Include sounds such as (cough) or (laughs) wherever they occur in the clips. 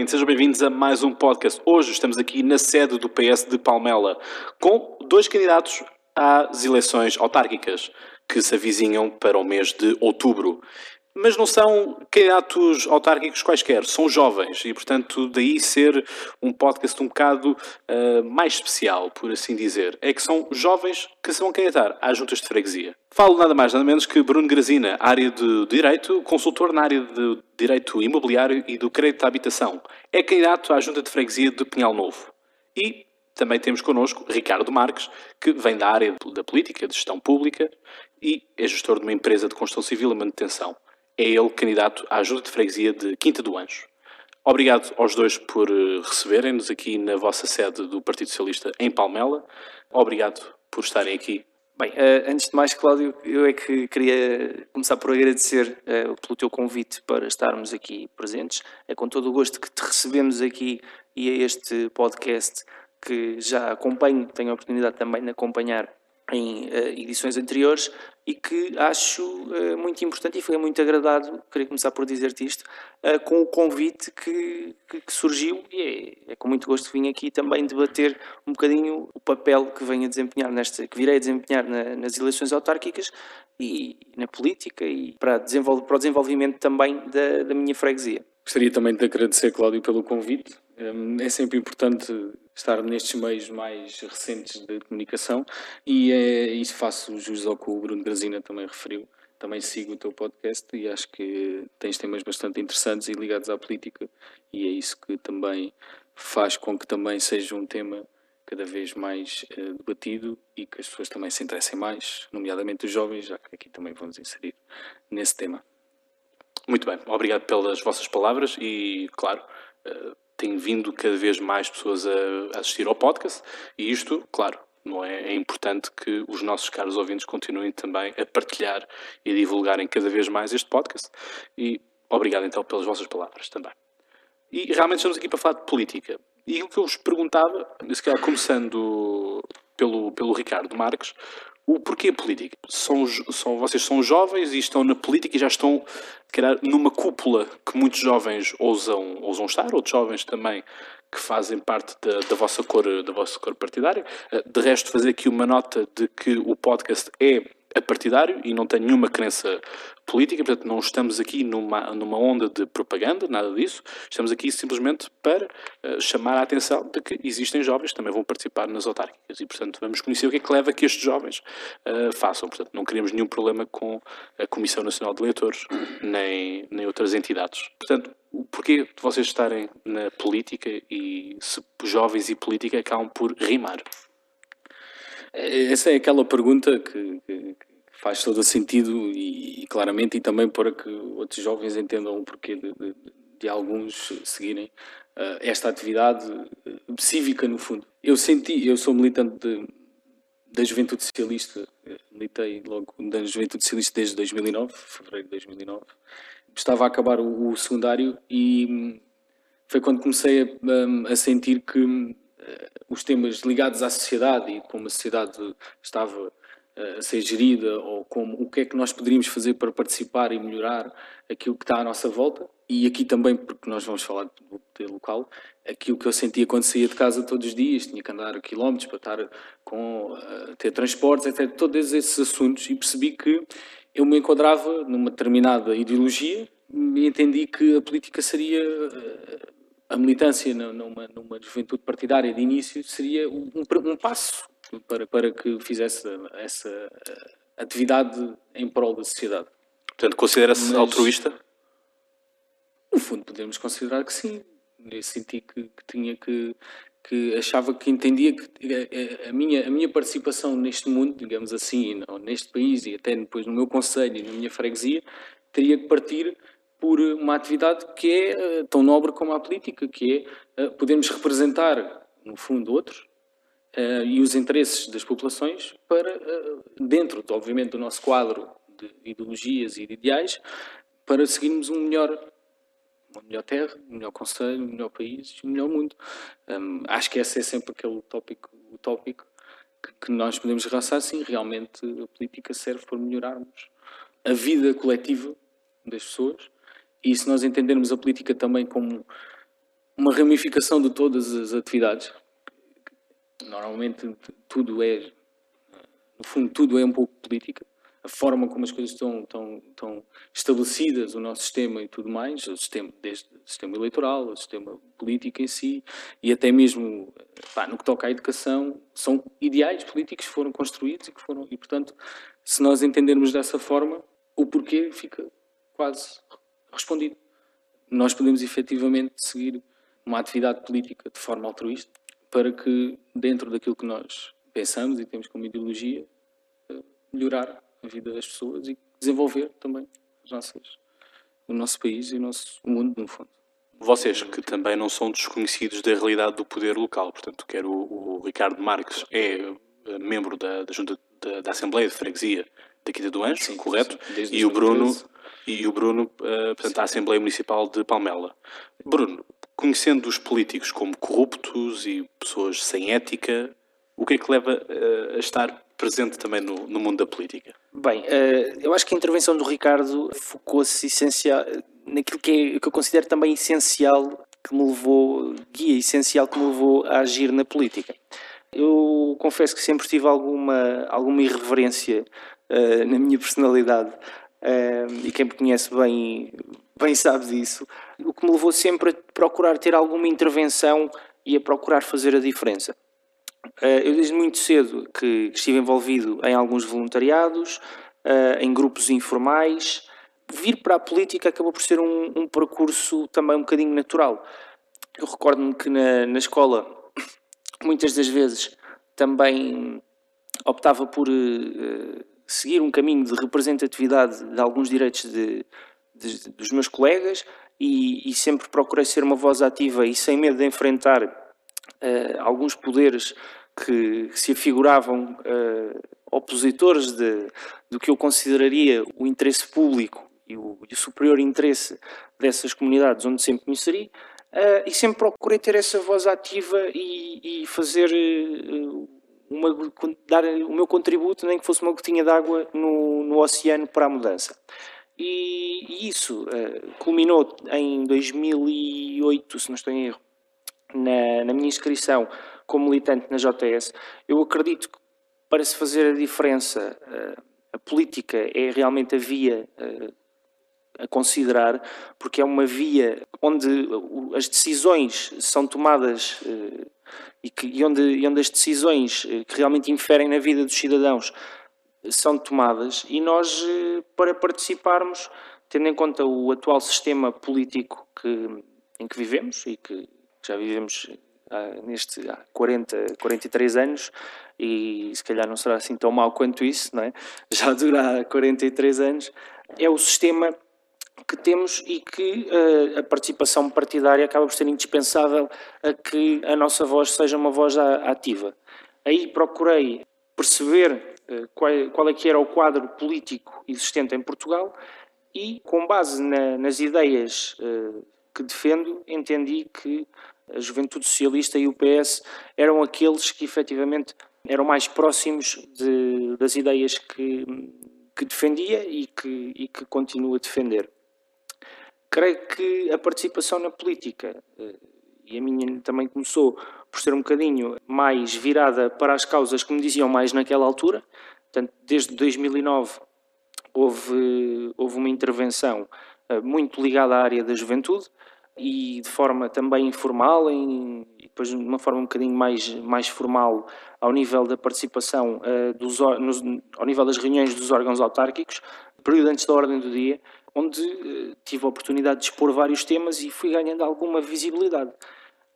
Ouvintes, sejam bem-vindos a mais um podcast. Hoje estamos aqui na sede do PS de Palmela com dois candidatos às eleições autárquicas que se avizinham para o mês de outubro mas não são candidatos autárquicos quaisquer, são jovens e, portanto, daí ser um podcast um bocado uh, mais especial, por assim dizer. É que são jovens que se vão candidatar às juntas de freguesia. Falo nada mais, nada menos que Bruno Grazina, área de Direito, consultor na área de Direito Imobiliário e do Crédito à Habitação. É candidato à junta de freguesia de Pinhal Novo. E também temos connosco Ricardo Marques, que vem da área da política, de gestão pública e é gestor de uma empresa de construção civil e manutenção é ele candidato à ajuda de freguesia de Quinta do Anjo. Obrigado aos dois por eh, receberem-nos aqui na vossa sede do Partido Socialista em Palmela. Obrigado por estarem aqui. Bem, eh, antes de mais, Cláudio, eu é que queria começar por agradecer eh, pelo teu convite para estarmos aqui presentes. É com todo o gosto que te recebemos aqui e a este podcast que já acompanho, tenho a oportunidade também de acompanhar em edições anteriores e que acho uh, muito importante e foi muito agradado, queria começar por dizer-te isto, uh, com o convite que, que, que surgiu e é, é, com muito gosto que vim aqui também debater um bocadinho o papel que venho a desempenhar nesta, que virei a desempenhar na, nas eleições autárquicas e na política e para, desenvol para o desenvolvimento também da, da minha freguesia. Gostaria também de agradecer, Cláudio, pelo convite. Hum, é sempre importante estar nestes meios mais recentes de comunicação e é isso faço jus ao que o Bruno Grazina também referiu. Também sigo o teu podcast e acho que tens temas bastante interessantes e ligados à política e é isso que também faz com que também seja um tema cada vez mais uh, debatido e que as pessoas também se interessem mais, nomeadamente os jovens, já que aqui também vamos inserir nesse tema. Muito bem, obrigado pelas vossas palavras e, claro, uh, tem vindo cada vez mais pessoas a, assistir ao podcast e isto, claro, não é? é importante que os nossos caros ouvintes continuem também a partilhar e divulgarem cada vez mais este podcast e obrigado então pelas vossas palavras também. E realmente estamos aqui para falar de política. E o que eu vos perguntava, se calhar começando pelo, pelo Ricardo Marques, o porquê política? São, são, vocês são jovens e estão na política e já estão, calhar, numa cúpula que muitos jovens ousam, ousam estar, outros jovens também que fazem parte da, da, vossa cor, da vossa cor partidária. Eh, de resto, fazer aqui uma nota de que o podcast é a partidário e não tem nenhuma crença política, portanto não estamos aqui numa, numa onda de propaganda, nada disso, estamos aqui simplesmente para uh, chamar a atenção de que existem jovens que também vão participar nas autárquicas e portanto vamos conhecer o que é que leva a que estes jovens uh, façam, portanto não queremos nenhum problema com a Comissão Nacional de Eleitores nem, nem outras entidades. Portanto, porquê de vocês estarem na política e se jovens e política acabam por rimar? Essa é aquela pergunta que, que, faz todo sentido e, e, claramente e também para que outros jovens entendam o porquê de, de, de alguns seguirem uh, esta atividade eh, cívica no fundo. Eu senti, eu sou militante de, da Juventude Socialista, eh, militei logo da Juventude Socialista desde 2009, fevereiro de 2009. Estava a acabar o, o secundário e hum, foi quando comecei a, a sentir que eh, os temas ligados à sociedade e como a sociedade estava eh, a ser gerida ou como o que é que nós poderíamos fazer para participar e melhorar aquilo que está à nossa volta. E aqui também porque nós vamos falar do local aquilo que eu sentia quando saía de casa todos os dias tinha que andar quilómetros para estar com uh, ter transportes etc todos esses assuntos e percebi que eu me enquadrava numa determinada ideologia e entendi que a política seria a militância numa, numa juventude partidária de início seria um, um passo para, para que fizesse essa eh, atividade em prol da sociedade. Portanto, considera-se altruísta? No fundo, podemos considerar que sim. Eu senti que, que tinha que, que achava que entendia que a, a, minha, a minha participação neste mundo, digamos assim, neste país e até depois no meu conselho e na minha freguesia, teria que partir por uma atividade que é uh, tão nobre como a política, que é uh, podermos representar, no fundo, outros uh, e os interesses das populações para, dentro, obviamente, do nosso quadro de ideologias e de ideais, para seguirmos um melhor, uma melhor terra, um melhor conselho, um melhor país, um melhor mundo. Um, acho que esse é sempre aquele tópico, que, que nós podemos raçar, sim, realmente a política serve para melhorarmos a vida coletiva das pessoas e se nós entendermos a política também como uma ramificação de todas as atividades. Normalmente tudo é, no fundo, tudo é um pouco política. A forma como as coisas estão, estão, estão estabelecidas, o nosso sistema e tudo mais, o sistema, desde o sistema eleitoral, o sistema político em si, e até mesmo pá, no que toca à educação, são ideais políticos que foram construídos e que foram, e portanto, se nós entendermos dessa forma, o porquê fica quase respondido. Nós podemos efetivamente seguir uma atividade política de forma altruísta para que, dentro daquilo que nós pensamos e temos como ideologia, eh, melhorar a vida das pessoas e desenvolver também as nossas, o nosso país e o nosso mundo, no fundo. Vocês que também não são desconhecidos da realidade do poder local, portanto, quer o, o Ricardo Marques é eh, membro da, da Junta da, da, Assembleia de Freguesia daqui de sim, correto? Sim, e o Bruno e o Bruno, uh, portanto, da Assembleia Municipal de Palmela. Bruno, conhecendo os políticos como corruptos e pessoas sem ética, o que é que leva uh, a estar presente também no, no mundo da política? Bem, uh, eu acho que a intervenção do Ricardo focou-se essencial naquilo que, é, que eu considero também essencial que me levou, guia essencial que me levou a agir na política. Eu confesso que sempre tive alguma, alguma irreverência uh, na minha personalidade uh, e quem me conhece bem, bem sabe disso. O que me levou sempre a procurar ter alguma intervenção e a procurar fazer a diferença. Uh, eu desde muito cedo que estive envolvido em alguns voluntariados, em grupos informais. Vir para a política acabou por ser um, um percurso também um bocadinho natural. Eu recordo-me que na, na escola (coughs) muitas das vezes também optava por uh, seguir um caminho de representatividade de alguns direitos de, de, dos meus colegas e, e, sempre procurei ser uma voz ativa e sem medo de enfrentar uh, alguns poderes que, que se afiguravam uh, opositores de, do que eu consideraria o interesse público e o, e o superior interesse dessas comunidades onde sempre me inseri. Uh, e sempre procurei ter essa voz ativa e, e fazer uh, uma, dar o meu contributo, nem que fosse uma gotinha de água no, no oceano para a mudança. E, e isso uh, culminou em 2008, se não estou em erro, na, na minha inscrição como militante na JS. Eu acredito que para se fazer a diferença, a política é realmente a via a considerar, porque é uma via onde as decisões são tomadas e, que, e, onde, e onde as decisões eh, que realmente inferem na vida dos cidadãos são tomadas e nós, eh, para participarmos, tendo em conta o atual sistema político que, em que vivemos e que já vivemos há, neste, há 40, 43 anos e se calhar não será assim tão mau quanto isso, não é? (laughs) já dura há 43 anos, é o sistema que temos e que uh, a participação partidária acaba por ser indispensável a que a nossa voz seja uma voz ativa. Aí procurei perceber uh, qual, qual é que era o quadro político existente em Portugal e, com base na, nas ideias uh, que defendo, entendi que a Juventude Socialista e o PS eram aqueles que efetivamente eram mais próximos de, das ideias que, que defendia e que, e que continuo a defender. Creio que a participação na política, eh, e a minha também começou por ser um bocadinho mais virada para as causas que me diziam mais naquela altura, portanto, desde 2009 houve, houve uma intervenção eh, muito ligada à área da juventude e de forma também informal em, e depois de uma forma um bocadinho mais, mais formal ao nível da participação uh, dos, nos, ao nível das reuniões dos órgãos autárquicos, período antes da ordem do dia, onde uh, tive a oportunidade de expor vários temas e fui ganhando alguma visibilidade.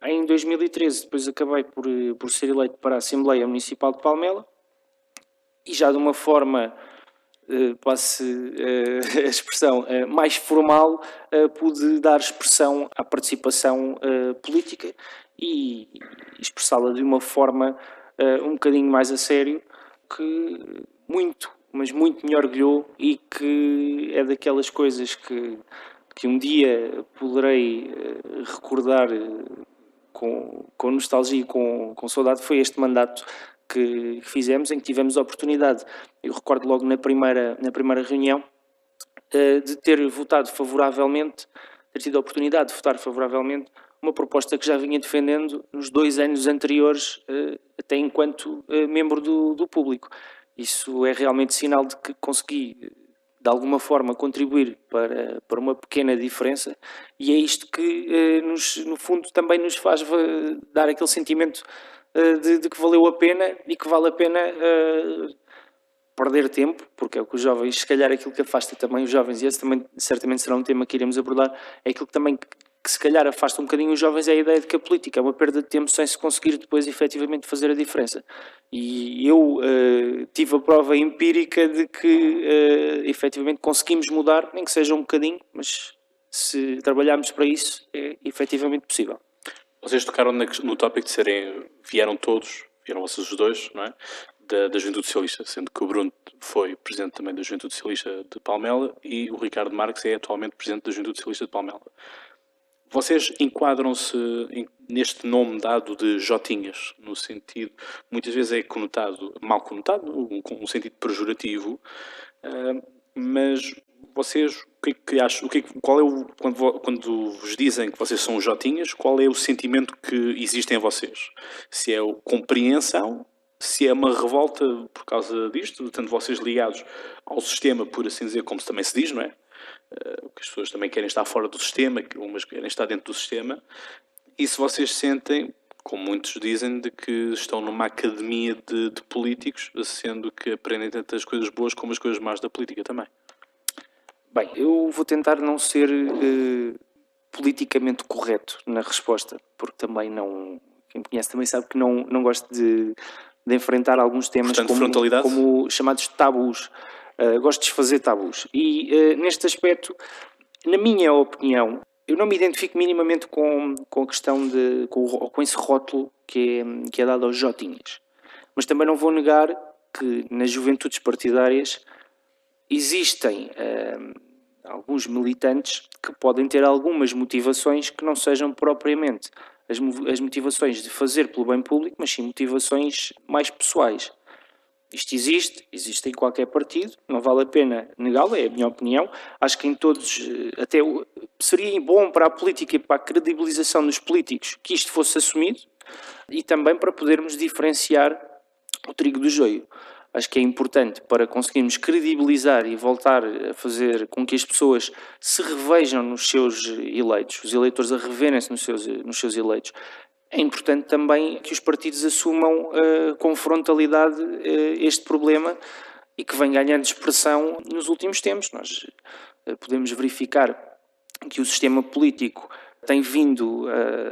Em 2013, depois acabei por, uh, por ser eleito para a Assembleia Municipal de Palmela e já de uma forma, uh, passe (laughs) a expressão, mais formal, pude dar expressão à participação política e expressá-la de uma forma um bocadinho mais a sério que muito mas muito me orgulhou e que é daquelas coisas que, que um dia poderei eh, recordar eh, com, com nostalgia e com, com saudade, foi este mandato que fizemos, em que tivemos a oportunidade, eu recordo logo na primeira, na primeira reunião, eh, de ter votado favoravelmente, ter tido a oportunidade de votar favoravelmente uma proposta que já vinha defendendo nos dois anos anteriores, até enquanto membro do, do público. Isso é realmente sinal de que consegui, de alguma forma, contribuir para, para uma pequena diferença. E é isto que, nos, no fundo, também nos faz dar aquele sentimento de, de, que valeu a pena e que vale a pena perder tempo, porque é o que os jovens, se calhar aquilo que afasta também os jovens, e esse também certamente será um tema que iremos abordar, é aquilo que também que se calhar afasta um bocadinho os jovens é a ideia de que a política é uma perda de tempo sem se conseguir depois efetivamente fazer a diferença. E eu uh, tive a prova empírica de que uh, efetivamente conseguimos mudar, nem que seja um bocadinho, mas se trabalharmos para isso é efetivamente possível. Vocês tocaram no tópico de serem, vieram todos, vieram vocês os dois, não é? da, da Juventude Socialista, sendo que o Bruno foi presidente também da Juventude Socialista de Palmela e o Ricardo Marques é atualmente presidente da Juventude Socialista de Palmela. Vocês enquadram-se neste nome dado de Jotinhas, no sentido, muitas vezes é conotado, mal conotado, com um sentido pejorativo, ah, mas vocês, o que é que acham, o que é, qual é o, quando, quando vos dizem que vocês são Jotinhas, qual é o sentimento que existe em vocês? Se é compreensão se é uma revolta por causa disto, tanto vocês ligados ao sistema, por assim dizer, como também se diz, não é? Uh, que as pessoas também querem estar fora do sistema, que umas querem estar dentro do sistema, e se vocês sentem, como muitos dizem, de que estão numa academia de, de políticos, sendo que aprendem tanto as coisas boas como as coisas más da política também. Bem, eu vou tentar não ser uh, politicamente correto na resposta, porque também não. Quem me conhece também sabe que não, não gosto de de enfrentar alguns temas Portanto, como, como, chamados tabus. Uh, gosto de desfazer tabus. E uh, neste aspecto, na minha opinião, eu não me identifico minimamente com, com a questão de. com, com esse rótulo que é, que é dado aos Jotinhas. Mas também não vou negar que nas juventudes partidárias existem uh, alguns militantes que podem ter algumas motivações que não sejam propriamente as, as motivações de fazer pelo bem público, mas sim motivações mais pessoais. Isto existe, existe em qualquer partido, não vale a pena negá-lo, é a minha opinião. Acho que em todos, eh, até seria bom para a política e para a credibilização dos políticos que isto fosse assumido e também para podermos diferenciar o trigo do joio acho que é importante para conseguirmos credibilizar e voltar a fazer com que as pessoas se revejam nos seus eleitos, os eleitores a reverem-se nos seus, nos seus eleitos. É importante também que os partidos assumam uh, com frontalidade uh, este problema e que vem ganhando expressão nos últimos tempos. Nós uh, podemos verificar que o sistema político tem vindo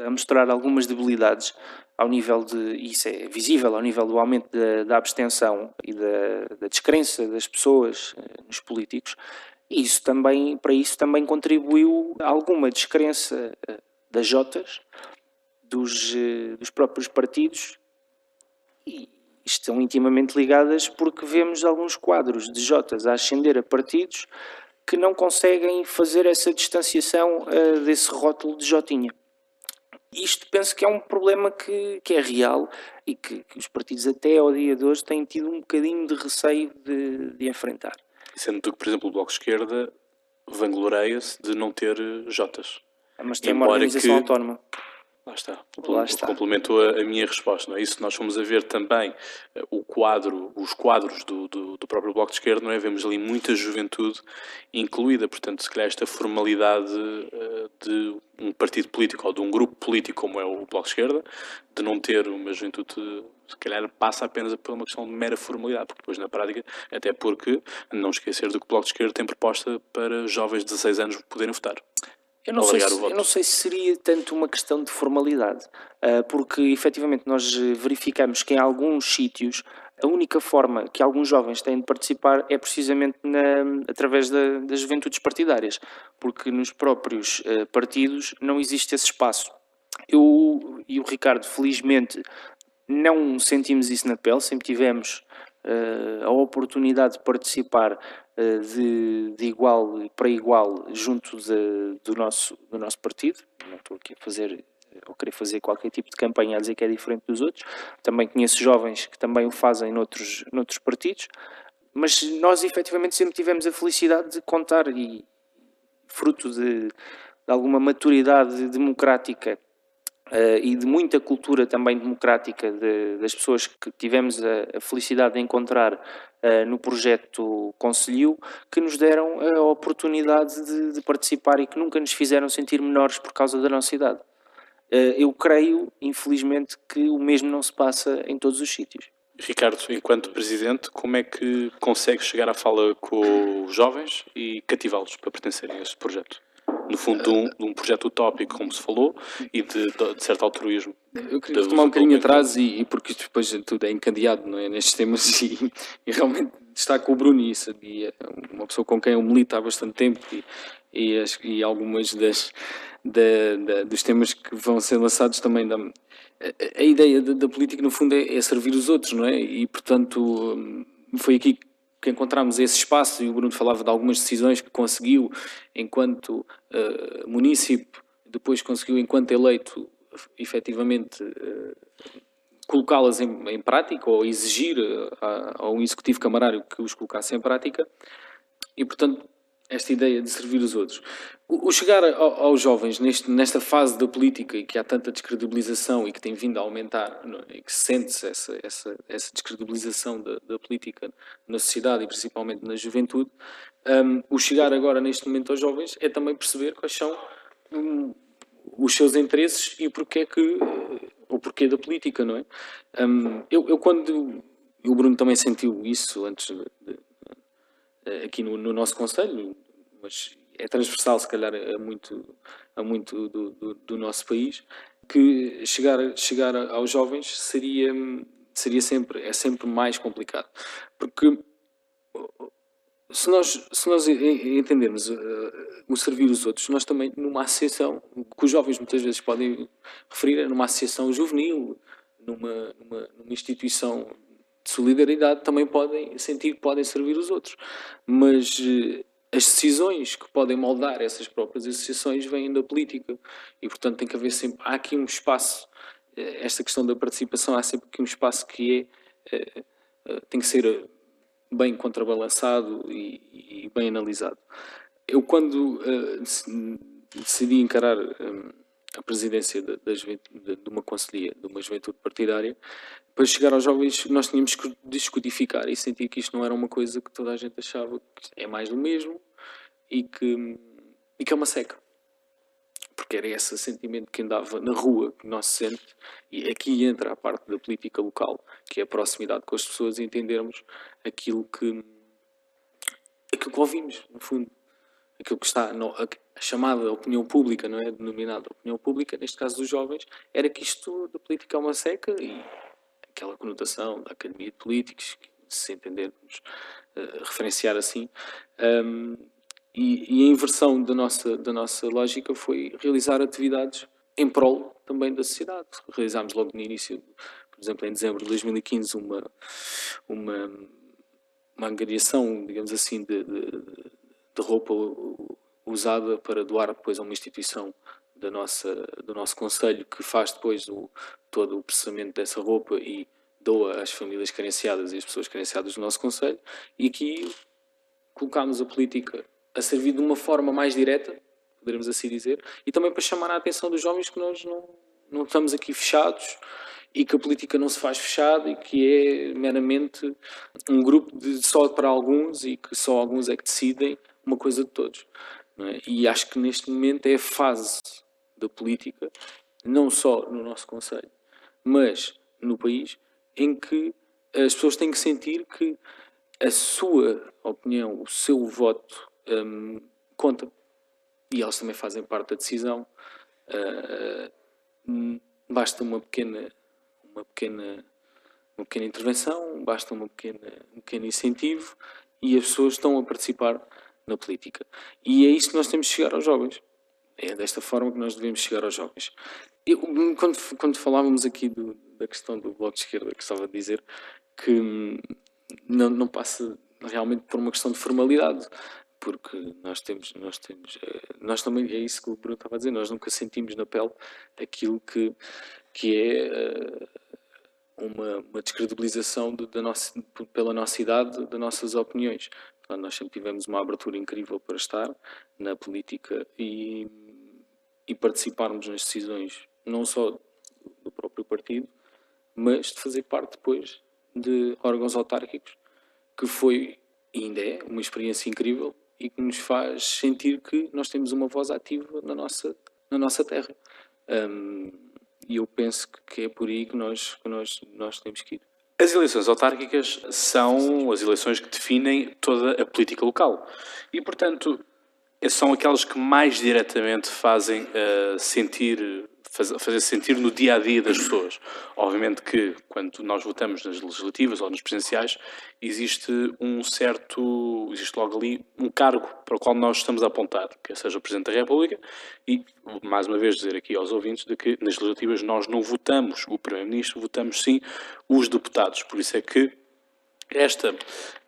a mostrar algumas debilidades ao nível de, isso é visível, ao nível do aumento da, da abstenção e da, da, descrença das pessoas eh, nos políticos, isso também, para isso também contribuiu alguma descrença eh, das Jotas, dos, eh, dos próprios partidos, e estão intimamente ligadas porque vemos alguns quadros de Jotas a ascender a partidos que não conseguem fazer essa distanciação uh, desse rótulo de Jotinha. Isto penso que é um problema que, que é real e que, que, os partidos até ao dia de hoje têm tido um bocadinho de receio de, de enfrentar. Sendo que, por exemplo, o Bloco de Esquerda vangloreia-se de não ter Jotas. Mas tem Embora uma organização que... autónoma. Lá está. Lá está. Complementou a, a, minha resposta. Não é? Isso nós fomos a ver também uh, o quadro, os quadros do, do, do, próprio Bloco de Esquerda, não é? Vemos ali muita juventude incluída. Portanto, se calhar esta formalidade uh, de um partido político ou de um grupo político como é o Bloco de Esquerda, de não ter uma juventude, se calhar passa apenas por uma questão de mera formalidade, porque depois na prática, até porque, não esquecer do que o Bloco de Esquerda tem proposta para jovens de 16 anos poderem votar. Eu não, sei se, eu não sei se seria tanto uma questão de formalidade, uh, porque efetivamente nós verificamos que em alguns sítios a única forma que alguns jovens têm de participar é precisamente na, através da, das juventudes partidárias, porque nos próprios uh, partidos não existe esse espaço. Eu e o Ricardo, felizmente, não sentimos isso na pele, sempre tivemos a oportunidade de participar uh, de, de, igual para igual junto de, do, nosso, do nosso partido. Não estou aqui a fazer ou querer fazer qualquer tipo de campanha a dizer que é diferente dos outros. Também conheço jovens que também o fazem noutros, noutros partidos, mas nós efetivamente sempre tivemos a felicidade de contar e fruto de, de alguma maturidade democrática uh, e de muita cultura também democrática de, das pessoas que tivemos a, a felicidade de encontrar uh, no projeto Conselho, que nos deram a oportunidade de, de, participar e que nunca nos fizeram sentir menores por causa da nossa idade. Uh, eu creio, infelizmente, que o mesmo não se passa em todos os sítios. Ricardo, enquanto presidente, como é que consegue chegar à fala com os jovens e cativá-los para pertencerem a este projeto? No fundo, de um, de um, projeto utópico, como se falou, e de, de, certo altruísmo. Eu queria tomar um bocadinho atrás, e, e, porque isto depois tudo é encadeado não é, nestes temas, (laughs) e, e realmente com o Bruno, e sabia, uma pessoa com quem eu milito há bastante tempo, e, e, as, e algumas das, da, da, dos temas que vão ser lançados também da, a, a ideia da, da, política no fundo é, é, servir os outros, não é? E portanto hum, foi aqui que encontramos esse espaço, e o Bruno falava de algumas decisões que conseguiu enquanto uh, munícipe, depois conseguiu enquanto eleito, efetivamente, uh, colocá-las em, em, prática ou exigir a, a um executivo camarário que os colocasse em prática. E, portanto, esta ideia de servir os outros. O, chegar ao, aos jovens neste, nesta fase da política e que há tanta descredibilização e que tem vindo a aumentar, é? e que sente-se essa, essa, essa descredibilização da, da, política na sociedade e principalmente na juventude, um, o chegar agora neste momento aos jovens é também perceber quais são um, os seus interesses e porque é que o porquê da política, não é? Um, eu, eu, quando o Bruno também sentiu isso antes de, aqui no, no nosso conselho, mas é transversal, se calhar, a muito, a muito do, do, do, nosso país, que chegar, chegar aos jovens seria, seria sempre, é sempre mais complicado. Porque se nós, se nós entendermos uh, o servir os outros, nós também, numa associação, que os jovens muitas vezes podem referir, é numa associação juvenil, numa, numa, numa instituição de solidariedade, também podem sentir que podem servir os outros. Mas uh, as decisões que podem moldar essas próprias associações vêm da política e, portanto, tem que haver sempre. Há aqui um espaço, eh, esta questão da participação, há sempre aqui um espaço que é. Eh, eh, tem que ser bem contrabalançado e, e bem analisado. Eu, quando decidi encarar a presidência de, de, uma conselhia, de uma juventude partidária, para chegar aos jovens nós tínhamos que descodificar e sentir que isto não era uma coisa que toda a gente achava que é mais do mesmo e que, e que é uma seca. Porque era esse sentimento que andava na rua, que nós sente, e aqui entra a parte da política local, que é a proximidade com as pessoas e entendermos aquilo que, aquilo que ouvimos, no fundo. Aquilo que está, a, chamada opinião pública, não é? Denominada opinião pública, neste caso dos jovens, era que isto da política é uma seca e aquela conotação da Academia de Políticos, se entendermos uh, referenciar assim. Um, e, e, a inversão da nossa, da nossa lógica foi realizar atividades em prol também da sociedade. Realizámos logo no início, por exemplo, em dezembro de 2015, uma, uma, uma angariação, digamos assim, de, de, de roupa usada para doar depois a uma instituição da nossa, do nosso Conselho que faz depois o, todo o processamento dessa roupa e doa às famílias carenciadas e às pessoas carenciadas do nosso Conselho. E aqui colocámos a política a servir de uma forma mais direta, poderemos assim dizer, e também para chamar a atenção dos jovens que nós não, não estamos aqui fechados e que a política não se faz fechada e que é meramente um grupo de só para alguns e que só alguns é que decidem uma coisa de todos. É? E acho que neste momento é a fase da política, não só no nosso Conselho, mas no país, em que as pessoas têm que sentir que a sua opinião, o seu voto um, conta. E elas também fazem parte da decisão. Uh, basta uma pequena, uma pequena, uma pequena intervenção, basta uma pequena, um pequeno incentivo e as pessoas estão a participar na política. E é isso que nós temos de chegar aos jovens. É desta forma que nós devemos chegar aos jovens. Eu, quando, quando falávamos aqui do, da questão do Bloco de Esquerda, gostava de dizer que hum, não, não passa realmente por uma questão de formalidade porque nós temos, nós temos, eh, nós também, é isso que o Bruno estava a dizer, nós nunca sentimos na pele aquilo que, que é eh, uma, uma descredibilização de, pela nossa idade, das nossas opiniões. Portanto, nós sempre tivemos uma abertura incrível para estar na política e, e participarmos nas decisões não só do próprio partido, mas de fazer parte depois de órgãos autárquicos, que foi e ainda é uma experiência incrível e que nos faz sentir que nós temos uma voz ativa na nossa, na nossa terra. Um, e eu penso que é por aí que nós, que nós, nós temos que ir. As eleições autárquicas são as eleições que definem toda a política local. E, portanto, são aquelas que mais diretamente fazem uh, sentir fazer sentir no dia a dia das pessoas. Obviamente que quando nós votamos nas legislativas ou nas presidenciais, existe um certo, existe logo ali um cargo para o qual nós estamos a apontar, que seja o Presidente da República, e mais uma vez dizer aqui aos ouvintes de que nas legislativas nós não votamos o Primeiro-Ministro, votamos sim os deputados. Por isso é que esta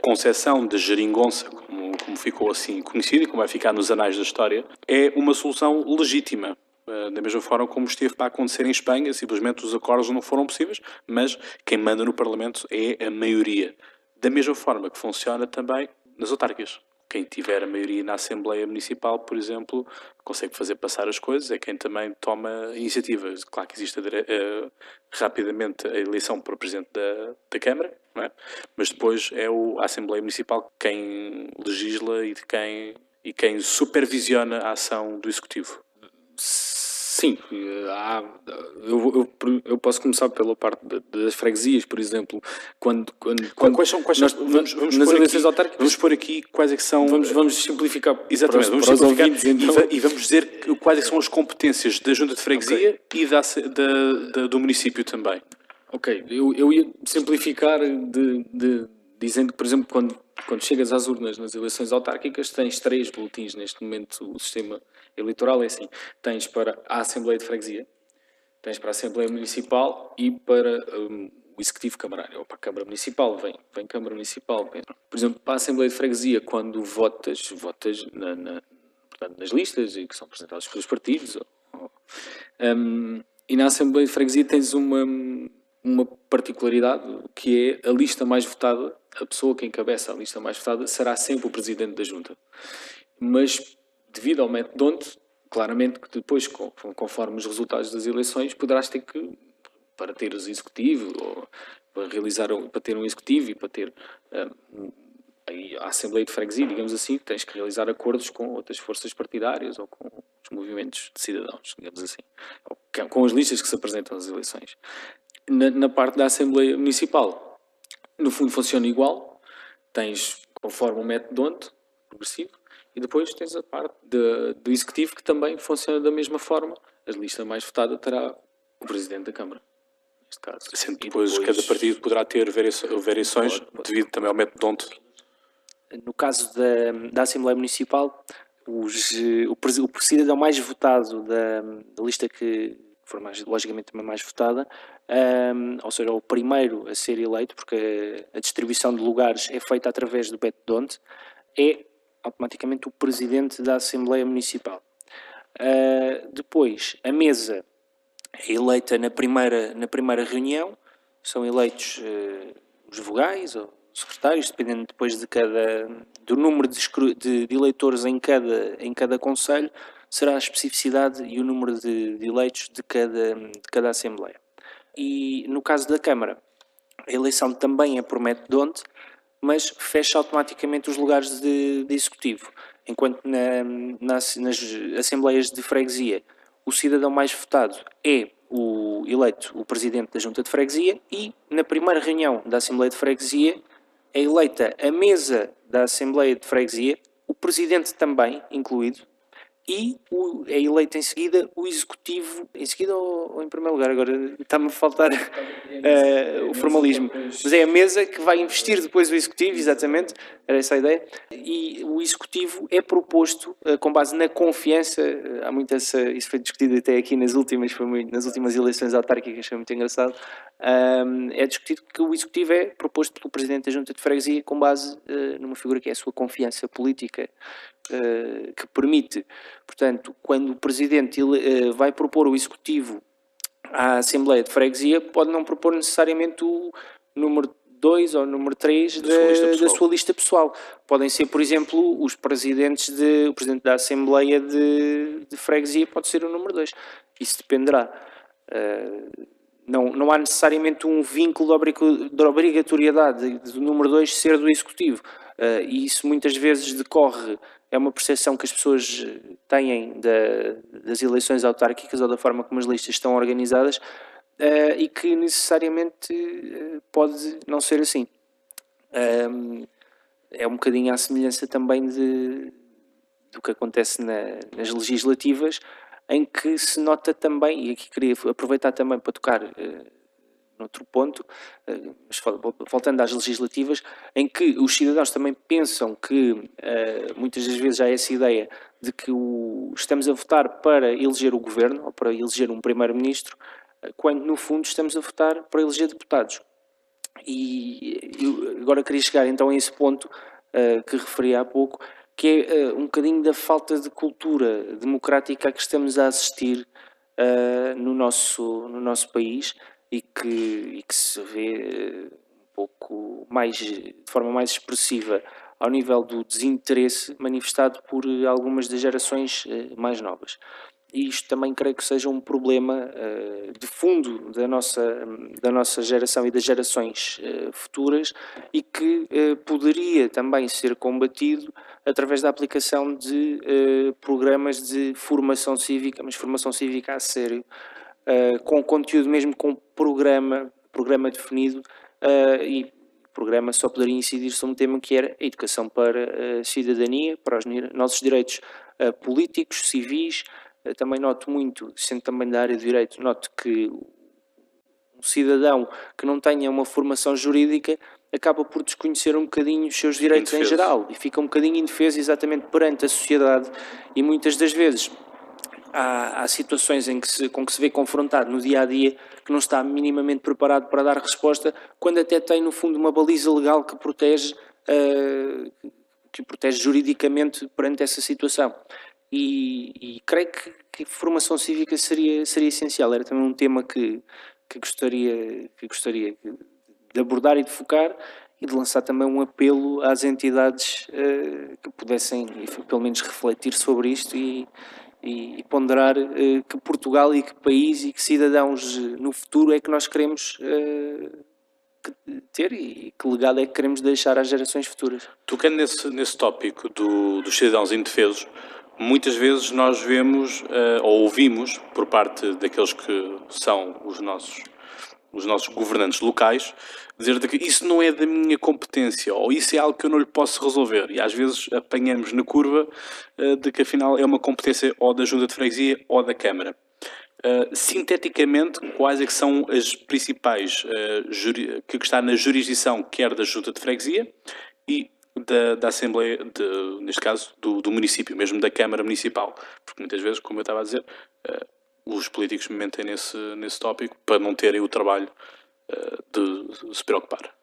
concepção de geringonça, como, como ficou assim conhecida e como vai ficar nos anais da história, é uma solução legítima da mesma forma como esteve para acontecer em Espanha, simplesmente os acordos não foram possíveis, mas quem manda no Parlamento é a maioria. Da mesma forma que funciona também nas autárquicas. Quem tiver a maioria na Assembleia Municipal, por exemplo, consegue fazer passar as coisas, é quem também toma iniciativas. Claro que existe uh, rapidamente a eleição para o Presidente da, da Câmara, é? mas depois é o, a Assembleia Municipal quem legisla e, quem, e quem supervisiona a ação do Executivo. Sim, há, eu, eu, eu, posso começar pela parte das freguesias, por exemplo, quando... quando, quando quais são, quais nós, vamos, vamos, nas eleições autárquicas? Vamos pôr aqui quais é que são... Vamos, vamos simplificar Exatamente, para vamos simplificar ouvintes, então. e, vamos dizer quais é são as competências da junta de freguesia okay. e da, da, da, do município também. Ok, eu, eu ia simplificar de, de, dizendo que, por exemplo, quando, quando chegas às urnas nas eleições autárquicas, tens três boletins neste momento, o sistema eleitoral é assim: tens para a Assembleia de Freguesia, tens para a Assembleia Municipal e para um, o Executivo Camarário, ou para a Câmara Municipal, vem, vem Câmara Municipal. Vem. Por exemplo, para a Assembleia de Freguesia, quando votas, votas na, na, portanto, nas listas e que são apresentadas pelos partidos. Ou, um, e na Assembleia de Freguesia tens uma, uma particularidade que é a lista mais votada, a pessoa que encabeça a lista mais votada será sempre o Presidente da Junta. Mas devido ao método onde, claramente que depois, conforme os resultados das eleições, poderás ter que, para ter o executivo, ou para realizar, para ter um executivo e para ter um, a Assembleia de Freguesia, digamos assim, tens que realizar acordos com outras forças partidárias ou com os movimentos de cidadãos, digamos assim, com as listas que se apresentam às eleições. Na, na parte da Assembleia Municipal, no fundo funciona igual, tens, conforme o método onde, progressivo, e depois tens a parte de, do executivo que também funciona da mesma forma. A lista mais votada terá o presidente da Câmara. Neste caso. Sendo depois, depois, cada partido poderá ter variações devido também ao método de onde. No caso da, da Assembleia Municipal, os, o, o cidadão mais votado da, da lista que for mais, logicamente também mais votada, um, ou seja, o primeiro a ser eleito, porque a, a distribuição de lugares é feita através do método de onde, é automaticamente o presidente da Assembleia Municipal. Uh, depois, a mesa é eleita na primeira, na primeira reunião, são eleitos uh, os vogais ou secretários, dependendo depois de cada, do número de, de, de, eleitores em cada, em cada conselho, será a especificidade e o número de, de eleitos de cada, de cada Assembleia. E no caso da Câmara, a eleição também é por método de onde, mas fecha automaticamente os lugares de, de executivo. Enquanto na, nas, nas assembleias de freguesia o cidadão mais votado é o eleito, o presidente da junta de freguesia, e na primeira reunião da Assembleia de Freguesia é eleita a mesa da Assembleia de Freguesia, o presidente também incluído, e o, é eleito em seguida o executivo, em seguida ou, ou em primeiro lugar, agora está-me a faltar uh, o formalismo, mas é a mesa que vai investir depois o executivo, exatamente, era essa a ideia, e o executivo é proposto uh, com base na confiança, uh, há muito essa, isso foi discutido até aqui nas últimas, foi muito, nas últimas eleições autárquicas, foi muito engraçado, é discutido que o executivo é proposto pelo presidente da junta de freguesia com base numa figura que é a sua confiança política, que permite, portanto, quando o Presidente uh, vai propor o Executivo à Assembleia de Freguesia, pode não propor necessariamente o número 2 ou número 3 da, da, da, sua lista pessoal. Podem ser, por exemplo, os presidentes de, o Presidente da Assembleia de, de Freguesia pode ser o número 2. Isso dependerá. Uh, não, não há necessariamente um vínculo de obrigatoriedade do número 2 ser do Executivo. Uh, e isso muitas vezes decorre, é uma percepção que as pessoas têm da, das eleições autárquicas ou da forma como as listas estão organizadas uh, e que necessariamente uh, pode não ser assim. Um, é um bocadinho à semelhança também de, do que acontece na, nas legislativas, em que se nota também, e aqui queria aproveitar também para tocar uh, noutro ponto, mas voltando às legislativas, em que os cidadãos também pensam que uh, muitas das vezes há essa ideia de que o, estamos a votar para eleger o governo ou para eleger um primeiro-ministro, uh, quando no fundo estamos a votar para eleger deputados. E agora queria chegar então a esse ponto que referi há pouco, que é um bocadinho da falta de cultura democrática a que estamos a assistir no, nosso, no nosso país e que, e que se vê uh, um pouco mais, de forma mais expressiva ao nível do desinteresse manifestado por algumas das gerações mais novas. E isto também creio que seja um problema de fundo da nossa, da nossa geração e das gerações futuras e que poderia também ser combatido através da aplicação de programas de formação cívica, mas formação cívica a sério, com conteúdo mesmo com programa, programa definido e programa só poderia incidir sobre um tema que era a educação para a cidadania, para os nossos direitos políticos, civis, eu também noto muito, sendo também da área de direito, noto que um cidadão que não tenha uma formação jurídica acaba por desconhecer um bocadinho os seus direitos indefeso. em geral e fica um bocadinho indefeso exatamente perante a sociedade e muitas das vezes há, há situações em que se, com que se vê confrontado no dia a dia que não está minimamente preparado para dar resposta quando até tem no fundo uma baliza legal que protege uh, que protege juridicamente perante essa situação e, e creio que, que, formação cívica seria, seria essencial. Era também um tema que, que, gostaria, que gostaria de abordar e de focar e de lançar também um apelo às entidades uh, que pudessem, pelo menos, refletir sobre isto e, e, e ponderar uh, que Portugal e que país e que cidadãos uh, no futuro é que nós queremos ter e que legado é que queremos deixar às gerações futuras. Tocando nesse, nesse tópico do, dos cidadãos indefesos, muitas vezes nós vemos uh, ou ouvimos por parte daqueles que são os nossos os nossos governantes locais dizer que isso não é da minha competência ou isso é algo que eu não lhe posso resolver e às vezes apanhamos na curva uh, de que afinal é uma competência ou da junta de freguesia ou da câmara uh, sinteticamente quais é que são as principais que está na jurisdição quer da junta de freguesia e da, da Assembleia, de, neste caso, do, do, município, mesmo da Câmara Municipal. Porque muitas vezes, como eu estava a dizer, os políticos me mentem nesse, nesse tópico para não terem o trabalho uh, de se preocupar.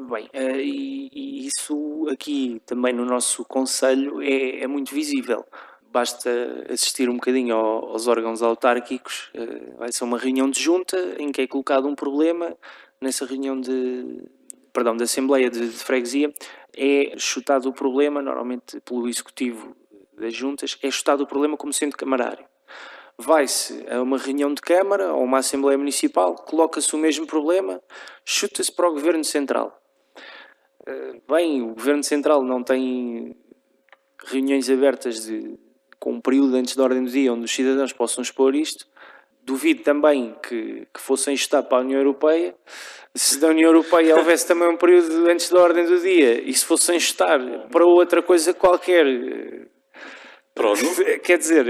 Bem, uh, e, isso aqui também no nosso Conselho é, é muito visível. Basta assistir um bocadinho ao, aos órgãos autárquicos, vai ser uma reunião de junta em que é colocado um problema. Nessa reunião de, perdão, da Assembleia de, de Freguesia, é chutado o problema, normalmente pelo Executivo das Juntas, é chutado o problema como sendo camarário. Vai-se a uma reunião de Câmara ou uma Assembleia Municipal, coloca-se o mesmo problema, chuta-se para o Governo Central. Eh, bem, o Governo Central não tem reuniões abertas de, com um período antes da ordem do dia onde os cidadãos possam expor isto. Duvido também que, que fossem chutar para a União Europeia se da União Europeia houvesse também um período antes da ordem do dia e se fossem estar para outra coisa qualquer. Pronto. Quer dizer,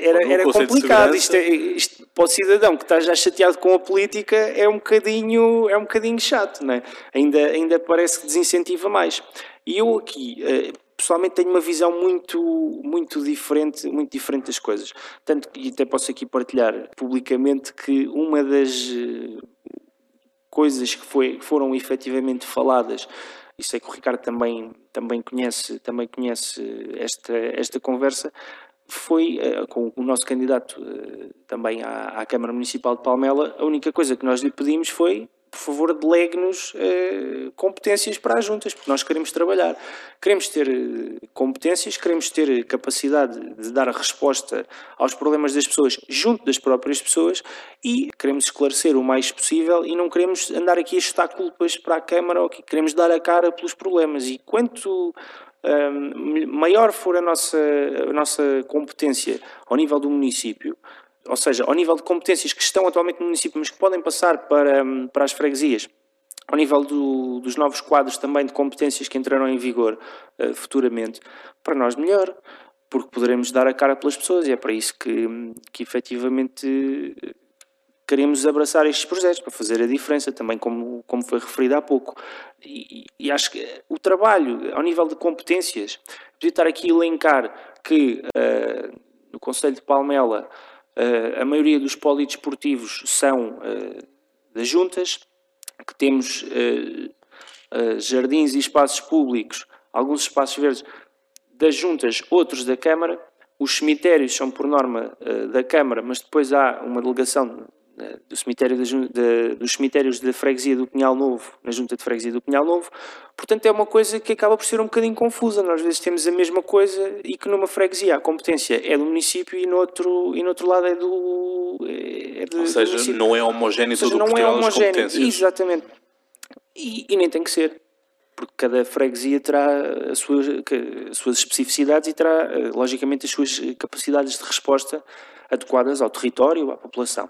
era, era complicado. Isto, é, isto, para o cidadão que está já chateado com a política é um bocadinho, é um bocadinho chato, não é? ainda, ainda parece que desincentiva mais. E eu aqui, eh, pessoalmente, tenho uma visão muito, muito, diferente, muito diferente das coisas. Tanto que até posso aqui partilhar publicamente que uma das coisas que, foi, foram efetivamente faladas, e sei que o Ricardo também, também, conhece, também conhece esta, esta conversa, foi uh, com o nosso candidato uh, também à, à, Câmara Municipal de Palmela, a única coisa que nós lhe pedimos foi, por favor, delegue-nos uh, competências para as juntas, porque nós queremos trabalhar. Queremos ter uh, competências, queremos ter capacidade de dar resposta aos problemas das pessoas junto das próprias pessoas e queremos esclarecer o mais possível e não queremos andar aqui a chutar culpas para a Câmara ou que queremos dar a cara pelos problemas. E quanto um, maior for a nossa, a nossa competência ao nível do município, ou seja, ao nível de competências que estão atualmente no município, mas que podem passar para, para as freguesias, ao nível do, dos novos quadros também de competências que entrarão em vigor uh, futuramente, para nós melhor, porque poderemos dar a cara pelas pessoas e é para isso que, que efetivamente queremos abraçar estes projetos para fazer a diferença, também como, como foi referido há pouco. E, e acho que o trabalho, ao nível de competências, podia estar aqui a elencar que uh, no Conselho de Palmela a maioria dos polidesportivos são uh, das juntas, que temos jardins e espaços públicos, alguns espaços verdes das juntas, outros da Câmara. Os cemitérios são por norma da Câmara, mas depois há uma delegação do cemitério dos cemitérios da freguesia do Pinhal Novo, na junta de freguesia do Pinhal Novo. Portanto, é uma coisa que acaba por ser um bocadinho confusa. Nós às vezes temos a mesma coisa e que numa freguesia a competência é do município e no outro, e no outro lado é do. É de, Ou seja, não é homogéneo seja, todo não é homogéneo, Exatamente. E, e nem tem que ser porque cada freguesia terá as suas, as suas especificidades e terá, eh, logicamente, as suas capacidades de resposta adequadas ao território, à população.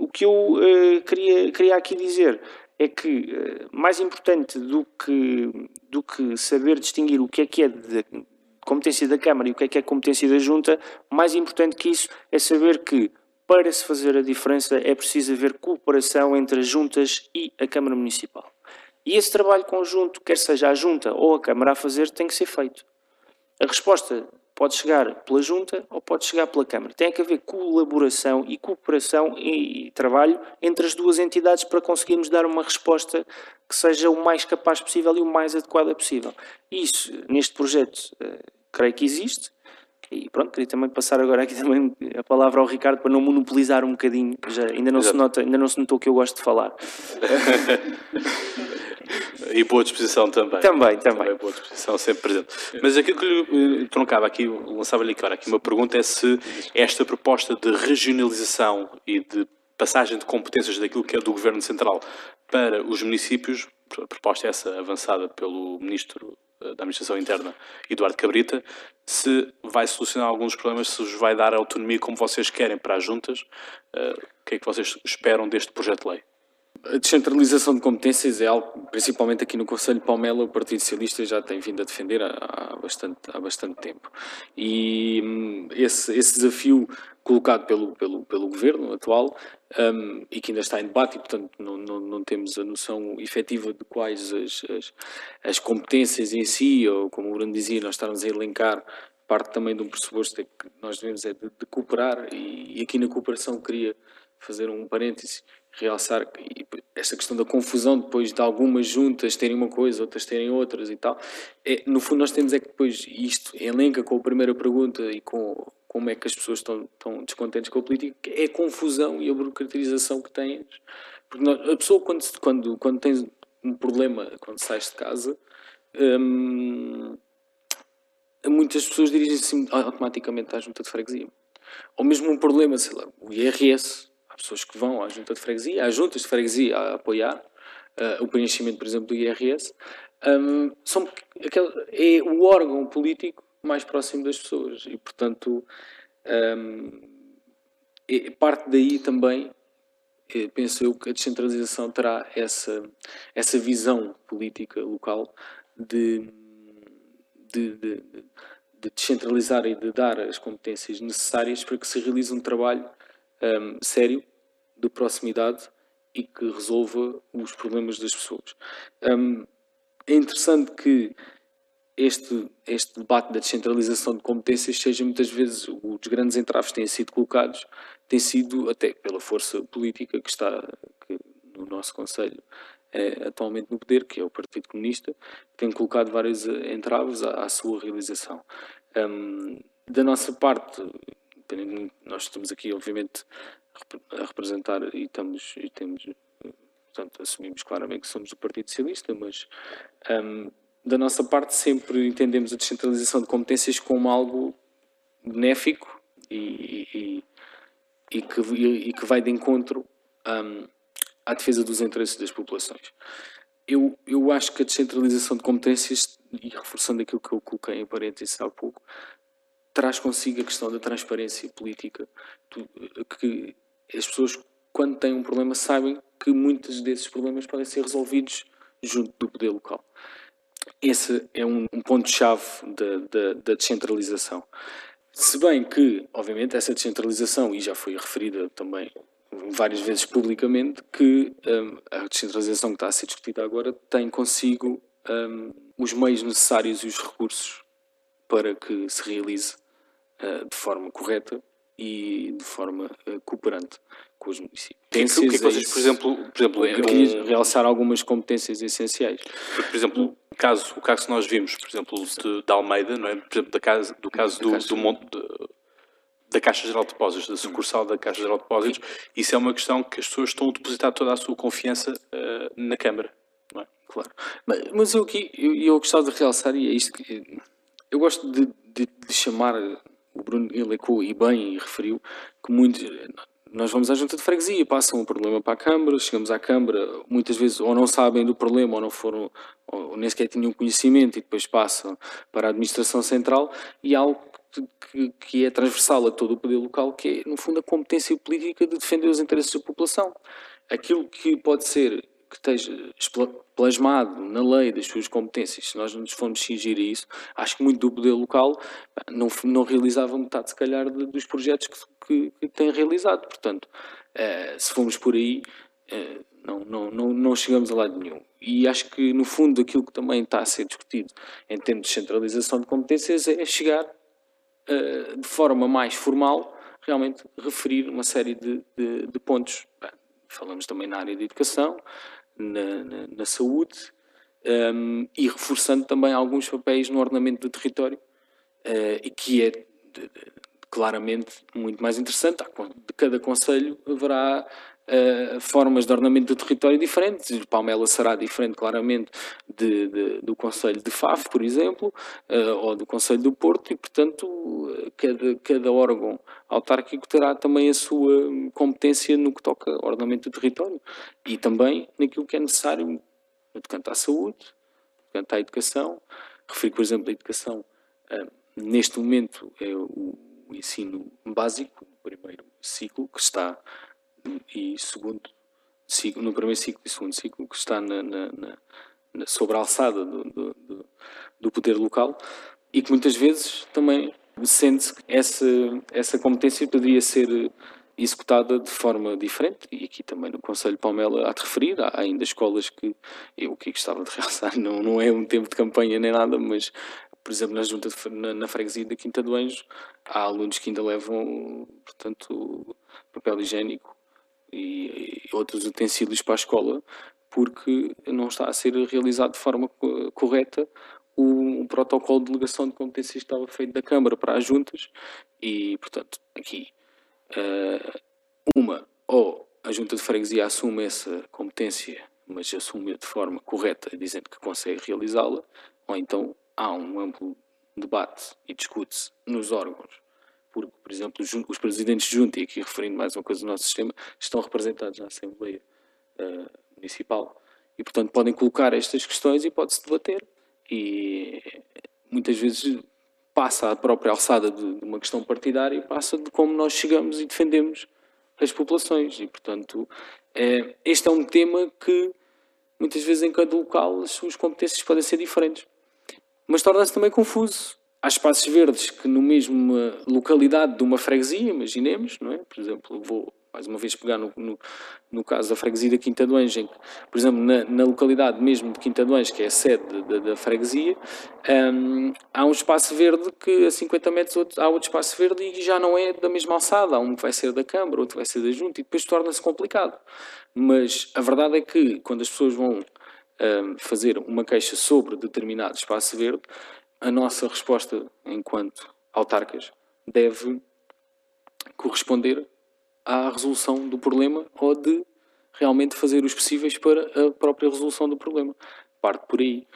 O que eu uh, queria, queria aqui dizer é que uh, mais importante do que, do que saber distinguir o que é que é de competência da Câmara e o que é que é competência da Junta, mais importante que isso é saber que para se fazer a diferença é preciso haver cooperação entre as juntas e a Câmara Municipal. E esse trabalho conjunto, quer seja a Junta ou a Câmara a fazer, tem que ser feito. A resposta Pode chegar pela Junta ou pode chegar pela Câmara. Tem que haver colaboração e cooperação e trabalho entre as duas entidades para conseguirmos dar uma resposta que seja o mais capaz possível e o mais adequada possível. Isso, neste projeto, eh, creio que existe. E pronto, queria também passar agora aqui (laughs) também a palavra ao Ricardo para não monopolizar um bocadinho. Já, ainda, não se nota, ainda não se notou que eu gosto de falar. (laughs) E boa disposição também. Também, também. também boa disposição, sempre presente. Mas aquilo que lhe eh, troncava aqui, lançava-lhe aqui uma pergunta é se esta proposta de regionalização e de passagem de competências daquilo que é do Governo Central para os municípios, a proposta é essa avançada pelo Ministro eh, da Administração Interna, Eduardo Cabrita, se vai solucionar alguns problemas, se os vai dar autonomia como vocês querem para as juntas, uh, o que é que vocês esperam deste projeto de lei? A descentralização de competências é algo, principalmente aqui no Conselho de Palmela, o Partido Socialista já tem vindo a defender há, bastante, há bastante tempo. E hum, esse, esse desafio colocado pelo, pelo, pelo Governo atual um, e que ainda está em debate e, portanto, não, não, não temos a noção efetiva de quais as, as, as, competências em si, ou como o Bruno dizia, nós estamos a elencar parte também de um pressuposto que nós devemos é de, de cooperar e, e aqui na cooperação queria fazer um parêntese realçar esta questão da confusão depois de algumas juntas terem uma coisa, outras terem outras e tal. É, no fundo, nós temos é que depois isto elenca com a primeira pergunta e com como é que as pessoas estão, estão descontentes com a política, é a confusão e a burocratização que tens. Porque nós, a pessoa, quando, quando, quando tens um problema, quando sais de casa, hum, muitas pessoas dirigem-se automaticamente à junta de freguesia. Ou mesmo um problema, sei lá, o IRS, pessoas que vão à junta de freguesia, às juntas de freguesia a apoiar uh, o preenchimento, por exemplo, do IRS, um, são, aquele, é o órgão político mais próximo das pessoas e, portanto, um, é, parte daí também, é, penso eu, que a descentralização terá essa, essa visão política local de, de, de, de descentralizar e de dar as competências necessárias para que se realize um trabalho um, sério de proximidade e que resolva os problemas das pessoas. Um, é interessante que este, este debate da descentralização de competências seja muitas vezes os grandes entraves que têm sido colocados, têm sido até pela força política que está que no nosso Conselho é, atualmente no poder, que é o Partido Comunista, tem colocado vários entraves à, à sua realização. Um, da nossa parte, nós estamos aqui, obviamente, a representar e, estamos, e temos portanto assumimos claramente que somos do Partido Socialista, mas um, da nossa parte sempre entendemos a descentralização de competências como algo benéfico e, e, e, que, e que, vai de encontro um, à defesa dos interesses das populações. Eu, eu acho que a descentralização de competências, e reforçando aquilo que eu coloquei em parênteses há pouco, traz consigo a questão da transparência política, que as pessoas, quando têm um problema, sabem que muitos desses problemas podem ser resolvidos junto do poder local. Esse é um, um ponto-chave da, da, da, descentralização. Se bem que, obviamente, essa descentralização, e já foi referida também várias vezes publicamente, que um, a descentralização que está a ser discutida agora tem consigo um, os meios necessários e os recursos para que se realize uh, de forma correta e de forma uh, cooperante com os municípios. Que, que, que, que vocês, por exemplo, por exemplo eu queria realçar algumas competências essenciais. Por exemplo, o caso, o caso que nós vimos, por exemplo, de, de Almeida, não é? Por exemplo, da casa, do caso do, do monte de, da Caixa Geral de Depósitos, da sucursal da Caixa Geral de Depósitos, isso é uma questão que as pessoas estão a depositar toda a sua confiança uh, na Câmara, não é? Claro. Mas, mas eu aqui, eu, eu gostava de realçar, e é isto que eu gosto de, de, de chamar o Bruno ele ecoou e bem e referiu que muitos nós vamos à junta de freguesia, passam o problema para a Câmara, chegamos à Câmara, muitas vezes ou não sabem do problema ou não foram, ou nem sequer tinham conhecimento e depois passam para a administração central e algo que, que é transversal a todo o poder local, que é, no fundo, a competência política de defender os interesses da população. Aquilo que pode ser que esteja plasmado na lei das suas competências, se nós nos formos cingir a isso, acho que muito do poder local não, não realizava metade, se calhar, dos projetos que, que, que tem realizado. Portanto, eh, se formos por aí, eh, não, não, não, não chegamos a lado nenhum. E acho que, no fundo, aquilo que também está a ser discutido em termos de centralização de competências é chegar eh, de forma mais formal, realmente referir uma série de, de, de pontos. Falamos também na área de educação, na, na, na saúde um, e reforçando também alguns papéis no ordenamento do território, uh, e que é de, de, claramente muito mais interessante. De cada conselho haverá uh, formas de ordenamento do território diferentes. Palmela será diferente, claramente, de, de, do Conselho de Faf, por exemplo, uh, ou do Conselho do Porto, e, portanto, cada, cada órgão autárquico terá também a sua competência no que toca ao ordenamento do território e também naquilo que é necessário no tocante à saúde, no tocante à educação. Refiro, por exemplo, a educação. Uh, neste momento é o ensino básico, o primeiro ciclo, que está e segundo ciclo, no primeiro ciclo e segundo ciclo, que está na, na, na, sobre a alçada do, do, do, poder local e que muitas vezes também sente que essa, essa competência poderia ser executada de forma diferente. E aqui também no Conselho Palmela há de referir, há ainda escolas que eu que gostava de realçar, (laughs) não, não é um tempo de campanha nem nada, mas por exemplo na junta de, na, na freguesia da Quinta do Anjo há alunos que ainda levam portanto papel higiênico e, e outros utensílios para a escola, porque não está a ser realizado de forma correta o, o, protocolo de delegação de competências que estava feito da Câmara para as juntas e, portanto, aqui uh, uma, ou a junta de freguesia assume essa competência, mas assume de forma correta, dizendo que consegue realizá-la, ou então há um amplo debate e discute-se nos órgãos porque, por exemplo, os presidentes de junta, e aqui referindo mais uma coisa do nosso sistema, estão representados na Assembleia uh, Municipal. E, portanto, podem colocar estas questões e pode-se debater. E muitas vezes passa a própria alçada de, de, uma questão partidária e passa de como nós chegamos e defendemos as populações. E, portanto, é, este é um tema que muitas vezes em cada local as suas competências podem ser diferentes. Mas torna-se também confuso há espaços verdes que no mesmo localidade de uma freguesia, imaginemos, não é? Por exemplo, vou mais uma vez pegar no, no, no caso da freguesia da Quinta do Anjo, por exemplo, na, na localidade mesmo de Quinta do Anjo, que é a sede da, freguesia, um, há um espaço verde que a 50 metros outro, há outro espaço verde e já não é da mesma alçada, há um que vai ser da Câmara, outro vai ser da Junta, e depois torna-se complicado. Mas a verdade é que quando as pessoas vão um, fazer uma queixa sobre determinado espaço verde, a nossa resposta enquanto autarcas deve corresponder à resolução do problema ou de realmente fazer os possíveis para a própria resolução do problema. Parte por aí.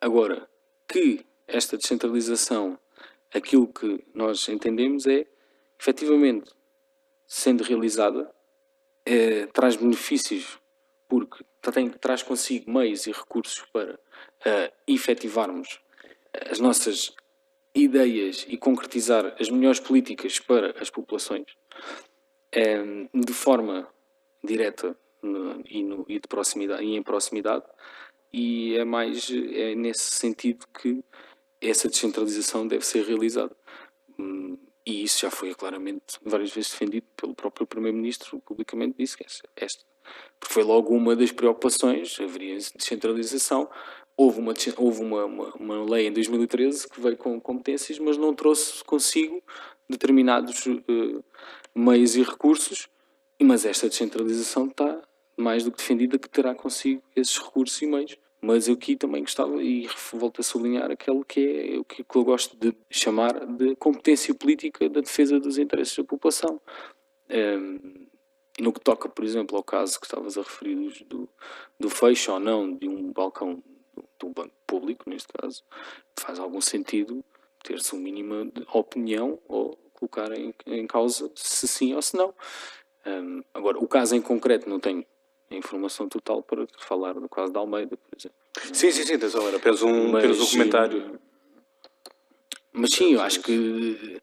Agora, que esta descentralização, aquilo que nós entendemos é, efetivamente, sendo realizada, é, traz benefícios, porque tem, traz consigo meios e recursos para uh, efetivarmos as nossas ideias e concretizar as melhores políticas para as populações um, de forma direta no, e, no, e, de proximidade, e em proximidade e é mais é nesse sentido que essa descentralização deve ser realizada. Hum, e isso já foi claramente várias vezes defendido pelo próprio Primeiro-Ministro, publicamente disse que esta, porque foi logo uma das preocupações, haveria descentralização. Houve uma, houve uma, uma, uma lei em 2013 que veio com competências, mas não trouxe consigo determinados uh, meios e recursos, mas esta descentralização está mais do que defendida que terá consigo esses recursos e meios. Mas eu aqui também gostava, e volto a sublinhar, aquele que é o que eu gosto de chamar de competência política da defesa dos interesses da população. Um, ehm, no que toca, por exemplo, ao caso que estavas a referir do, do fecho ou não de um balcão de um banco público, neste caso, faz algum sentido ter-se um mínimo de opinião ou colocar em, em causa se sim ou se não. Um, agora, o caso em concreto não tenho a informação total para falar do caso da Almeida, por exemplo. Sim, sim, sim, atenção, era apenas um, Mas, um comentário. Mas sim, eu acho que.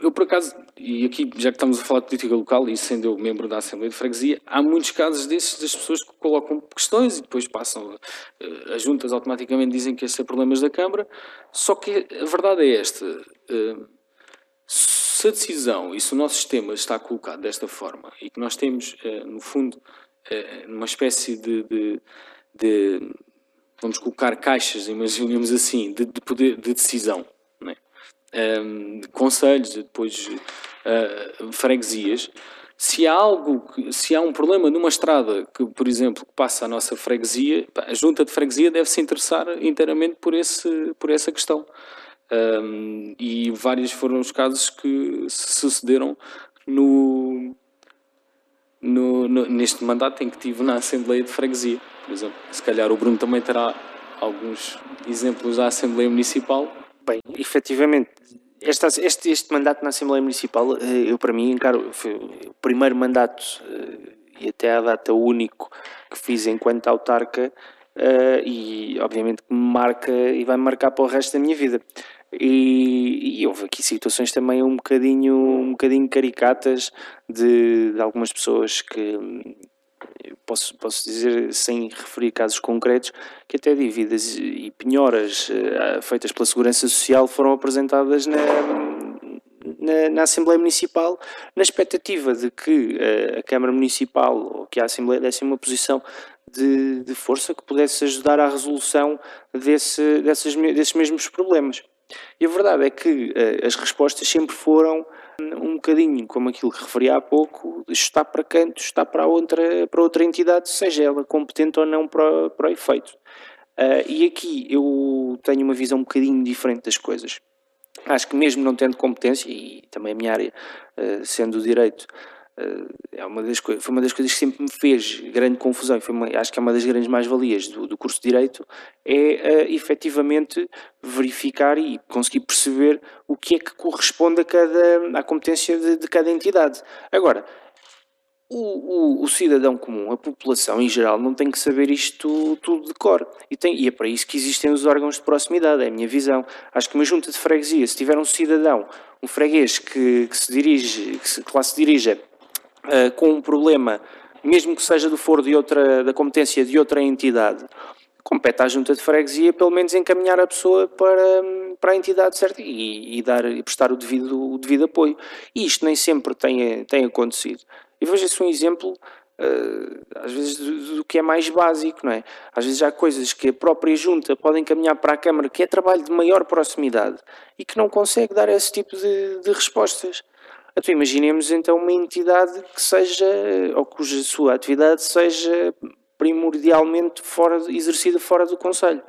Eu, por acaso, e aqui, já que estamos a falar de política local, e sendo eu membro da Assembleia de Freguesia, há muitos casos desses das pessoas que colocam questões e depois passam. Eh, as juntas automaticamente dizem que estes são problemas da Câmara, só que a verdade é esta. Eh, se a decisão e se o nosso sistema está colocado desta forma e que nós temos, eh, no fundo, uma espécie de, de, de vamos colocar caixas, (laughs) imaginemos assim, de, de poder de decisão um, conselhos, depois uh, freguesias, se há algo, se há um problema numa estrada que, por exemplo, que passa a nossa freguesia, a junta de freguesia deve se interessar inteiramente por, esse, por essa questão. Um, e vários foram os casos que sucederam no, no, no, neste mandato em que tive na Assembleia de Freguesia, por exemplo. Se calhar o Bruno também terá alguns exemplos da Assembleia Municipal Bem, efetivamente, este, este, este mandato na Assembleia Municipal, eh, eu para mim encaro, foi o primeiro mandato eh, e até à data único que fiz enquanto autarca eh, e obviamente que me marca e vai marcar para o resto da minha vida. E, e, houve aqui situações também um bocadinho, um bocadinho caricatas de, de algumas pessoas que, posso, posso dizer, sem referir casos concretos, que até dívidas e penhoras uh, feitas pela Segurança Social foram apresentadas na, na, na, Assembleia Municipal, na expectativa de que uh, a Câmara Municipal ou que a Assembleia desse uma posição de, de força que pudesse ajudar à resolução desse, dessas, desses mesmos problemas. E a verdade é que uh, as respostas sempre foram um bocadinho como aquilo que referi há pouco, está para canto, está para outra, para outra entidade, seja ela competente ou não para, para o efeito. Uh, e aqui eu tenho uma visão um bocadinho diferente das coisas. Acho que mesmo não tendo competência, e também a minha área, uh, sendo o direito, é uma das foi uma das coisas que sempre me fez grande confusão, foi uma, acho que é uma das grandes mais-valias do, do, curso de Direito, é uh, efetivamente verificar e conseguir perceber o que é que corresponde a cada, à competência de, de cada entidade. Agora, o, o, o, cidadão comum, a população em geral, não tem que saber isto tudo de cor. E, tem, e é para isso que existem os órgãos de proximidade, é a minha visão. Acho que uma junta de freguesia, se tiver um cidadão, um freguês que, que se dirige, que, se, que lá se dirija uh, com um problema, mesmo que seja do foro de outra, da competência de outra entidade, compete à junta de freguesia pelo menos encaminhar a pessoa para, para a entidade certa e, e dar, e prestar o devido, o devido apoio. E isto nem sempre tem, tem acontecido. E veja-se um exemplo, uh, às vezes, do, do, que é mais básico, não é? Às vezes há coisas que a própria junta pode encaminhar para a Câmara, que é trabalho de maior proximidade e que não consegue dar esse tipo de, de respostas. Então imaginemos então uma entidade que seja, ou cuja sua atividade seja primordialmente fora, exercida fora do Conselho.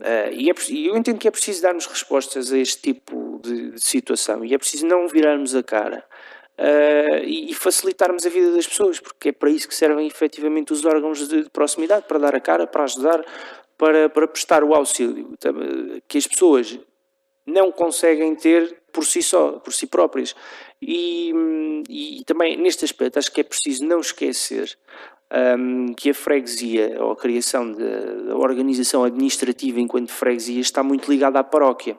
Uh, e, é, eu entendo que é preciso darmos respostas a este tipo de, de, situação e é preciso não virarmos a cara uh, e, e, facilitarmos a vida das pessoas, porque é para isso que servem efetivamente os órgãos de, de proximidade, para dar a cara, para ajudar, para, para prestar o auxílio, que as pessoas não conseguem ter por si só, por si próprias. E, e também neste aspecto acho que é preciso não esquecer um, que a freguesia, ou a criação da organização administrativa enquanto freguesia, está muito ligada à paróquia.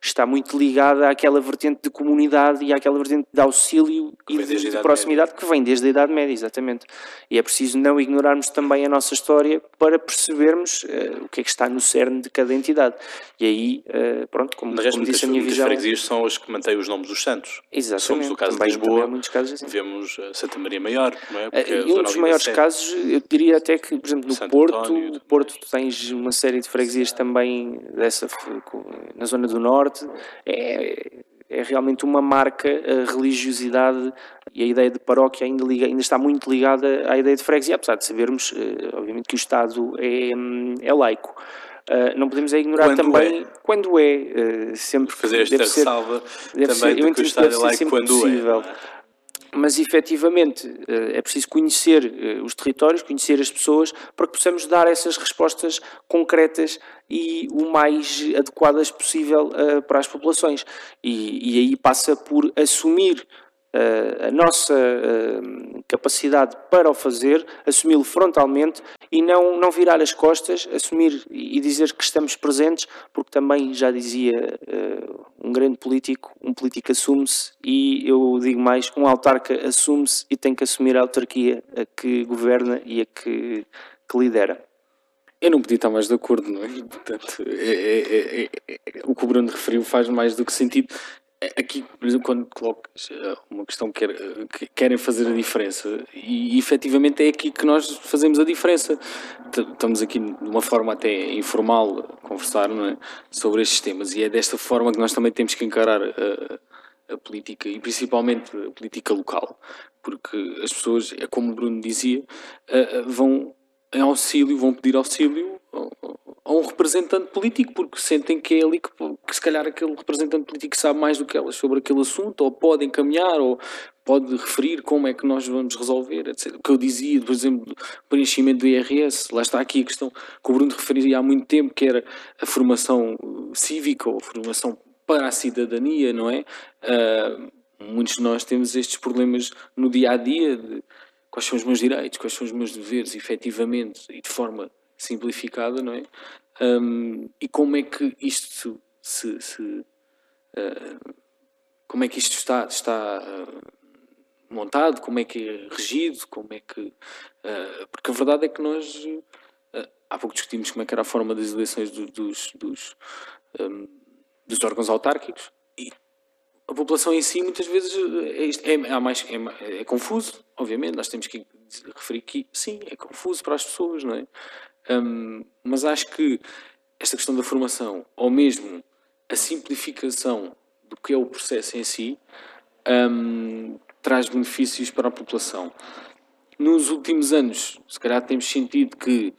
Está muito ligada àquela vertente de comunidade e àquela vertente de auxílio e de, de proximidade média. que vem desde a Idade Média, exatamente. E é preciso não ignorarmos também a nossa história para percebermos uh, o que é que está no cerne de cada entidade. E aí, uh, pronto, como, como disse a minha visão... As freguesias são as que mantêm os nomes dos santos. Exatamente. Somos no caso também, de Lisboa, muitos casos assim. vemos Santa Maria Maior, não é? Porque uh, um dos maiores casos casos, eu diria até que, por exemplo, no Santo Porto, António, Porto tu tens uma série de freguesias também dessa, na zona do Norte, é, é realmente uma marca a religiosidade e a ideia de paróquia ainda, liga, ainda está muito ligada à ideia de freguesia, apesar de sabermos, eh, obviamente, que o Estado é, é laico. Uh, não podemos é ignorar quando também é. quando é, uh, sempre fazer esta deve ressalva também ser, de que o Estado é laico quando é, possível. é mas efetivamente eh, é preciso conhecer eh, os territórios, conhecer as pessoas, para que possamos dar essas respostas concretas e o mais adequadas possível uh, para as populações. E, e, aí passa por assumir a nossa capacidade para o fazer, assumi-lo frontalmente e não, não virar as costas, assumir e dizer que estamos presentes, porque também já dizia um grande político, um político assume-se e eu digo mais, um autarca assume-se e tem que assumir a autarquia a que governa e a que, que lidera. Eu não podia estar mais de acordo, não é? Portanto, é, é, é, é o que o Bruno referiu faz mais do que sentido. Aqui, por exemplo, quando colocas eh, uma questão que, que querem fazer a diferença, e, efetivamente é aqui que nós fazemos a diferença. Estamos aqui de uma forma até informal a conversar é? sobre estes temas, e é desta forma que nós também temos que encarar a, a política, e principalmente a política local, porque as pessoas, é como o Bruno dizia, eh, vão em auxílio, vão pedir auxílio a um representante político, porque sentem que é ali que, que, se calhar aquele representante político sabe mais do que elas sobre aquele assunto, ou pode encaminhar, ou pode referir como é que nós vamos resolver, etc. O que eu dizia, por exemplo, preenchimento do IRS, lá está aqui a questão que o Bruno referia há muito tempo, que era a formação cívica, ou a formação para a cidadania, não é? Uh, muitos de nós temos estes problemas no dia a dia de quais são os meus direitos, quais são os meus deveres, efetivamente, e de forma simplificada, não é? Um, e como é que isto se, se uh, como é que isto está, está uh, montado, como é que é regido, como é que uh, porque a verdade é que nós há pouco discutimos como é que era a forma das eleições do, dos, dos, um, dos órgãos autárquicos a população em si muitas vezes é, é, é, mais, é, é confuso, obviamente, nós temos que referir que sim, é confuso para as pessoas, não é? Um, mas acho que esta questão da formação, ou mesmo a simplificação do que é o processo em si, um, traz benefícios para a população. Nos últimos anos, se calhar temos sentido que,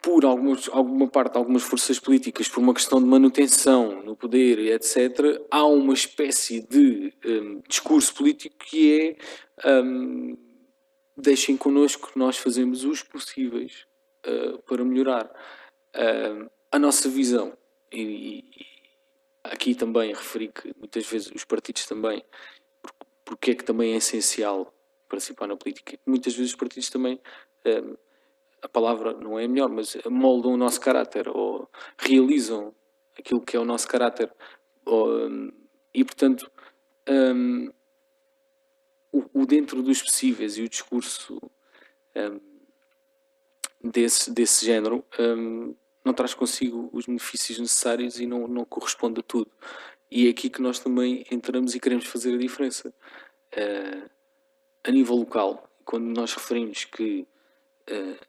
por algumas, alguma parte, algumas forças políticas, por uma questão de manutenção no poder, etc., há uma espécie de um, discurso político que é um, deixem connosco, nós fazemos os possíveis uh, para melhorar uh, a nossa visão. E, e, aqui também referi que muitas vezes os partidos também, porque é que também é essencial participar na política. Muitas vezes os partidos também, uh, a palavra não é melhor, mas moldam o nosso caráter ou realizam aquilo que é o nosso caráter. Ou, e portanto, um, o, o, dentro dos possíveis e o discurso um, desse, desse género um, não traz consigo os benefícios necessários e não, não corresponde a tudo. E é aqui que nós também entramos e queremos fazer a diferença. Uh, a nível local, quando nós referimos que uh,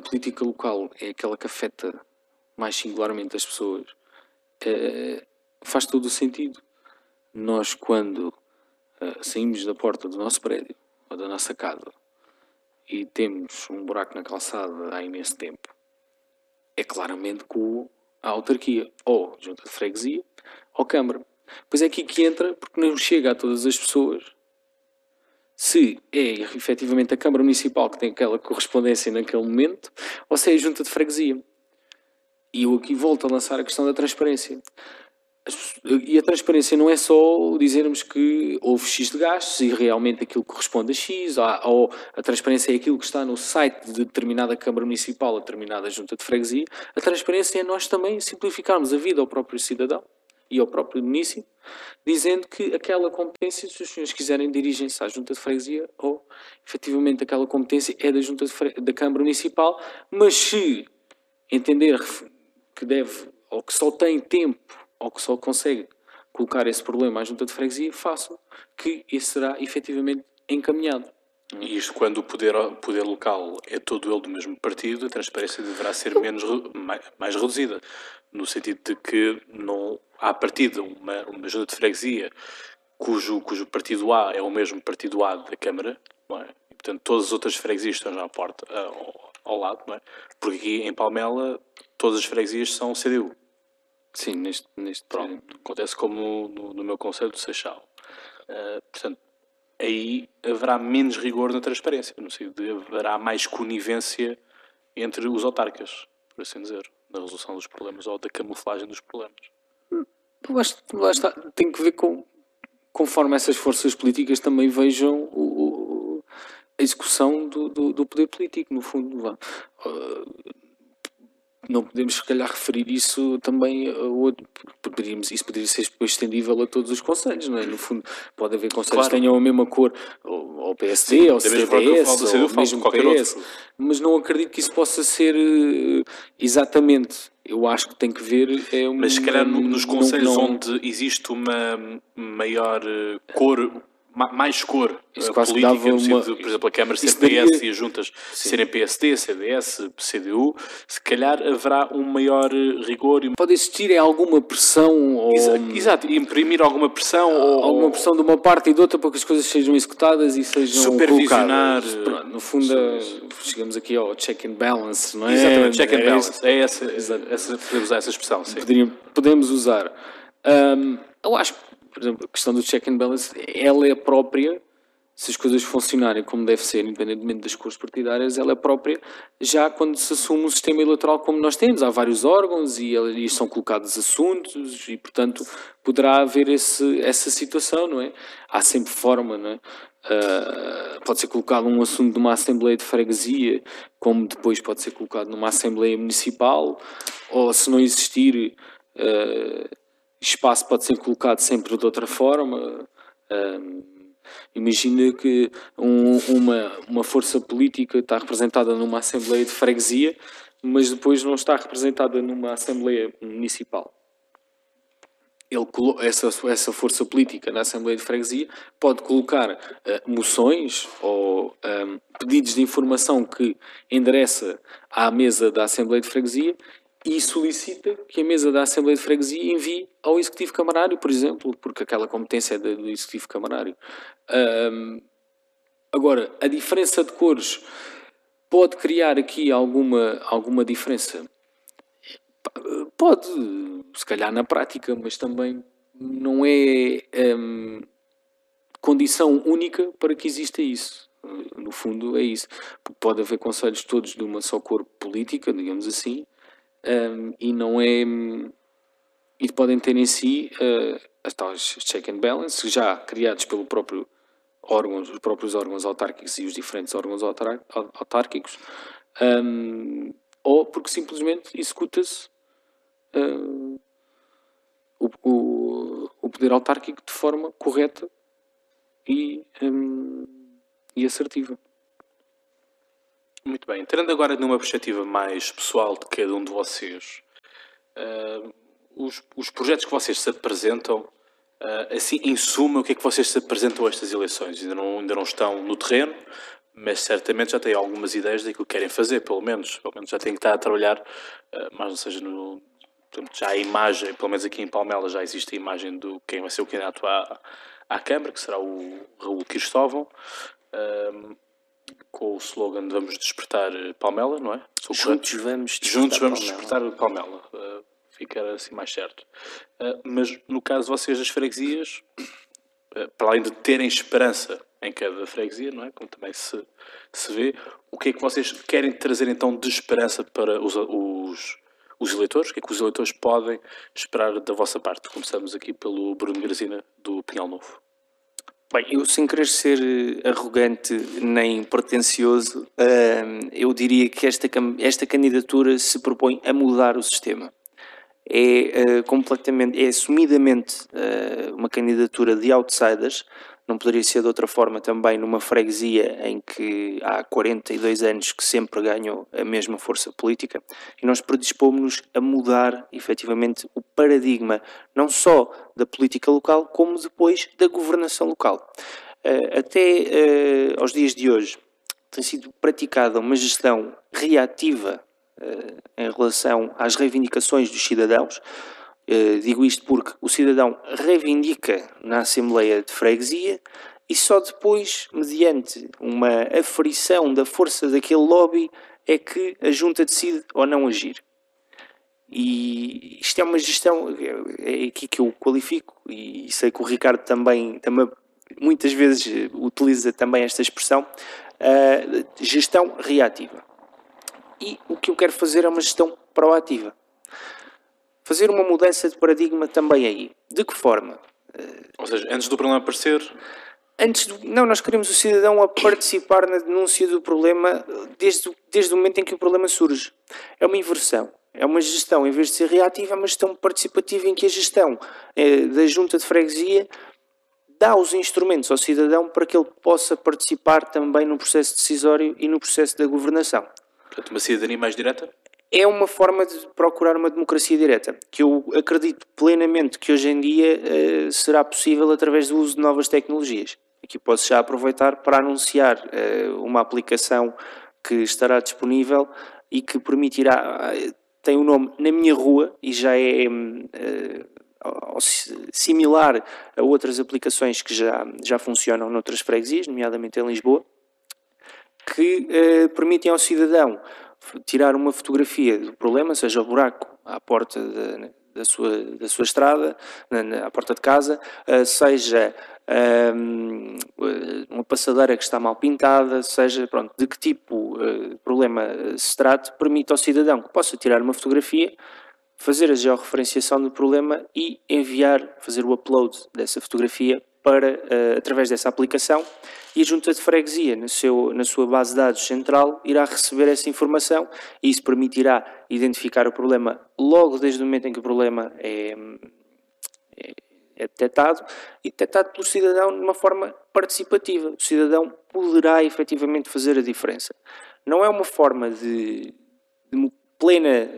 a política local é aquela que afeta mais singularmente as pessoas, uh, faz todo o sentido. Nós, quando saímos da porta do nosso prédio ou da nossa casa e temos um buraco na calçada há imenso tempo, é claramente com a autarquia, ou junta de freguesia, ou Câmara. Pois é aqui que entra, porque não chega a todas as pessoas se é efetivamente a Câmara Municipal que tem aquela correspondência naquele momento ou se é a Junta de Freguesia. E eu aqui volto a lançar a questão da transparência. E a transparência não é só dizermos que houve X de gastos e realmente aquilo corresponde a X, ou a transparência é aquilo que está no site de determinada Câmara Municipal, determinada Junta de Freguesia. A transparência é nós também simplificarmos a vida ao próprio cidadão e ao próprio município, dizendo que aquela competência, se os senhores quiserem, dirigem-se à Junta de Freguesia ou, efetivamente, aquela competência é da Junta da Câmara Municipal, mas se entender que deve, ou que só tem tempo, ou que só consegue colocar esse problema à Junta de Freguesia, façam, que esse será, efetivamente, encaminhado. E isto, quando o poder, poder local é todo ele do mesmo partido, a transparência deverá ser menos, mais, mais reduzida, no sentido de que não há partida uma, uma junta de freguesia cujo, cujo partido A é o mesmo partido A da Câmara, não é? E, portanto, todas as outras freguesias estão já à porta, ao, ao lado, não é? Porque aqui em Palmela todas as freguesias são CDU. Sim, neste, neste Pronto, acontece como no, no meu conselho do Seixal. Uh, portanto, aí haverá menos rigor na transparência, no sentido de haverá mais conivência entre os autarcas, por assim dizer, na resolução dos problemas ou da camuflagem dos problemas. Acho que lá está, tem que ver com conforme essas forças políticas também vejam o, o, a execução do, do, do, poder político, no fundo. Uh, não podemos, se calhar, referir isso também a outro. Poderíamos, isso poderia ser depois estendível a todos os conselhos, não é? No fundo, pode haver conselhos claro. que tenham a mesma cor, ou PSD, Sim, ou CDS, ou mesmo PS, outro. mas não acredito que isso possa ser uh, exatamente. Eu acho que tem que ver. É uma, mas se calhar nos conselhos não, não... onde existe uma maior uh, cor mais cor Isso uh, política, no uma... por exemplo, a Câmara ser PS e as juntas Sim. serem PSD, CDS, CDU, se calhar haverá um maior eh, rigor. E... Pode existir alguma pressão ou... Exato, imprimir alguma pressão ou... Alguma pressão de uma parte e de outra para que as coisas sejam executadas e sejam Supervisionar. Pronto, no fundo, chegamos aqui ao check and balance, não é? Exatamente, check and é balance. É essa, essa, podemos usar essa expressão, sim. podemos usar. Um, eu acho que por exemplo, a questão do check and balance, ela é própria, se as coisas funcionarem como deve ser, independentemente das cores partidárias, ela é própria já quando se assume um sistema eleitoral como nós temos. Há vários órgãos e ali são colocados assuntos e, portanto, poderá haver esse, essa situação, não é? Há sempre forma, não é? Uh, pode ser colocado um assunto numa Assembleia de Freguesia, como depois pode ser colocado numa Assembleia Municipal, ou se não existir, uh, espaço pode ser colocado sempre de outra forma. Um, imagina que um, uma, uma força política está representada numa Assembleia de Freguesia, mas depois não está representada numa Assembleia Municipal. Ele, essa, essa força política na Assembleia de Freguesia pode colocar uh, moções ou um, pedidos de informação que endereça à mesa da Assembleia de Freguesia e solicita que a mesa da Assembleia de Freguesia envie ao Executivo Camarário, por exemplo, porque aquela competência é do Executivo Camarário. Um, agora, a diferença de cores pode criar aqui alguma, alguma diferença? Pode, se calhar na prática, mas também não é um, condição única para que exista isso. No fundo, é isso. Pode haver conselhos todos de uma só cor política, digamos assim, um, e não é. E podem ter em si uh, as tais check and balance, já criados pelo próprio órgãos, os próprios órgãos autárquicos e os diferentes órgãos autárquicos, um, ou porque simplesmente executa-se uh, o, o, o, poder autárquico de forma correta e, um, e assertiva. Muito bem. Entrando agora numa perspectiva mais pessoal de cada um de vocês, uh, os, os, projetos que vocês se apresentam, uh, assim, em suma, o que é que vocês se apresentam a estas eleições? Ainda não, ainda não estão no terreno, mas certamente já têm algumas ideias daquilo que querem fazer, pelo menos. Pelo menos já têm que estar a trabalhar, uh, mas não seja no. Portanto, já a imagem, pelo menos aqui em Palmela, já existe a imagem do quem vai ser o candidato à, à Câmara, que será o Raul Cristóvão. Com o slogan Vamos Despertar Palmela, não é? Juntos vamos despertar Juntos vamos Palmela. despertar Palmela. Uh, ficar assim mais certo. Uh, mas no caso de vocês, as freguesias, uh, para além de terem esperança em cada freguesia, não é? Como também se, se vê, o que é que vocês querem trazer então de esperança para os, os, os eleitores? O que é que os eleitores podem esperar da vossa parte? Começamos aqui pelo Bruno Grazina, do Pinhal Novo. Bem, eu sem querer ser eh, arrogante nem pretencioso, eu diria que esta, esta candidatura se propõe a mudar o sistema. É eh, completamente, é assumidamente eh, uma candidatura de outsiders, não poderia ser de outra forma também numa freguesia em que há 42 anos que sempre ganhou a mesma força política e nós predispomos-nos a mudar efetivamente o paradigma não só da política local como depois da governação local. Eh, até eh, aos dias de hoje tem sido praticada uma gestão reativa eh, em relação às reivindicações dos cidadãos, digo isto porque o cidadão reivindica na Assembleia de Freguesia e só depois, mediante uma aferição da força daquele lobby, é que a junta decide ou não agir. E isto é uma gestão, é aqui que eu qualifico, e sei que o Ricardo também, também muitas vezes utiliza também esta expressão, uh, gestão reativa. E o que eu quero fazer é uma gestão proativa fazer uma mudança de paradigma também aí. De que forma? Ou seja, antes do problema aparecer. Antes do, não, nós queremos o cidadão a participar na denúncia do problema desde, desde o momento em que o problema surge. É uma inversão. É uma gestão, em vez de ser reativa, é uma gestão participativa em que a gestão é, da junta de freguesia dá os instrumentos ao cidadão para que ele possa participar também no processo decisório e no processo da governação. Portanto, uma cidadania mais direta? É uma forma de procurar uma democracia direta, que eu acredito plenamente que hoje em dia uh, será possível através do uso de novas tecnologias. Aqui posso já aproveitar para anunciar uh, uma aplicação que estará disponível e que permitirá, uh, tem o um nome Na Minha Rua e já é similar a outras aplicações que já, já funcionam noutras freguesias, nomeadamente em Lisboa, que permitem ao cidadão tirar uma fotografia do problema, seja o buraco à porta da, sua, da sua estrada, na, na, à porta de casa, uh, seja um, uma passadeira que está mal pintada, seja pronto, de que tipo de uh, problema se trate, permite ao cidadão que possa tirar uma fotografia, fazer a georreferenciação do problema e enviar, fazer o upload dessa fotografia para, uh, através dessa aplicação e a junta de freguesia, no seu, na sua base de dados central, irá receber essa informação e isso permitirá identificar o problema logo desde o momento em que o problema é, é, é detectado e detectado pelo cidadão de uma forma participativa. O cidadão poderá efetivamente fazer a diferença. Não é uma forma de, de plena,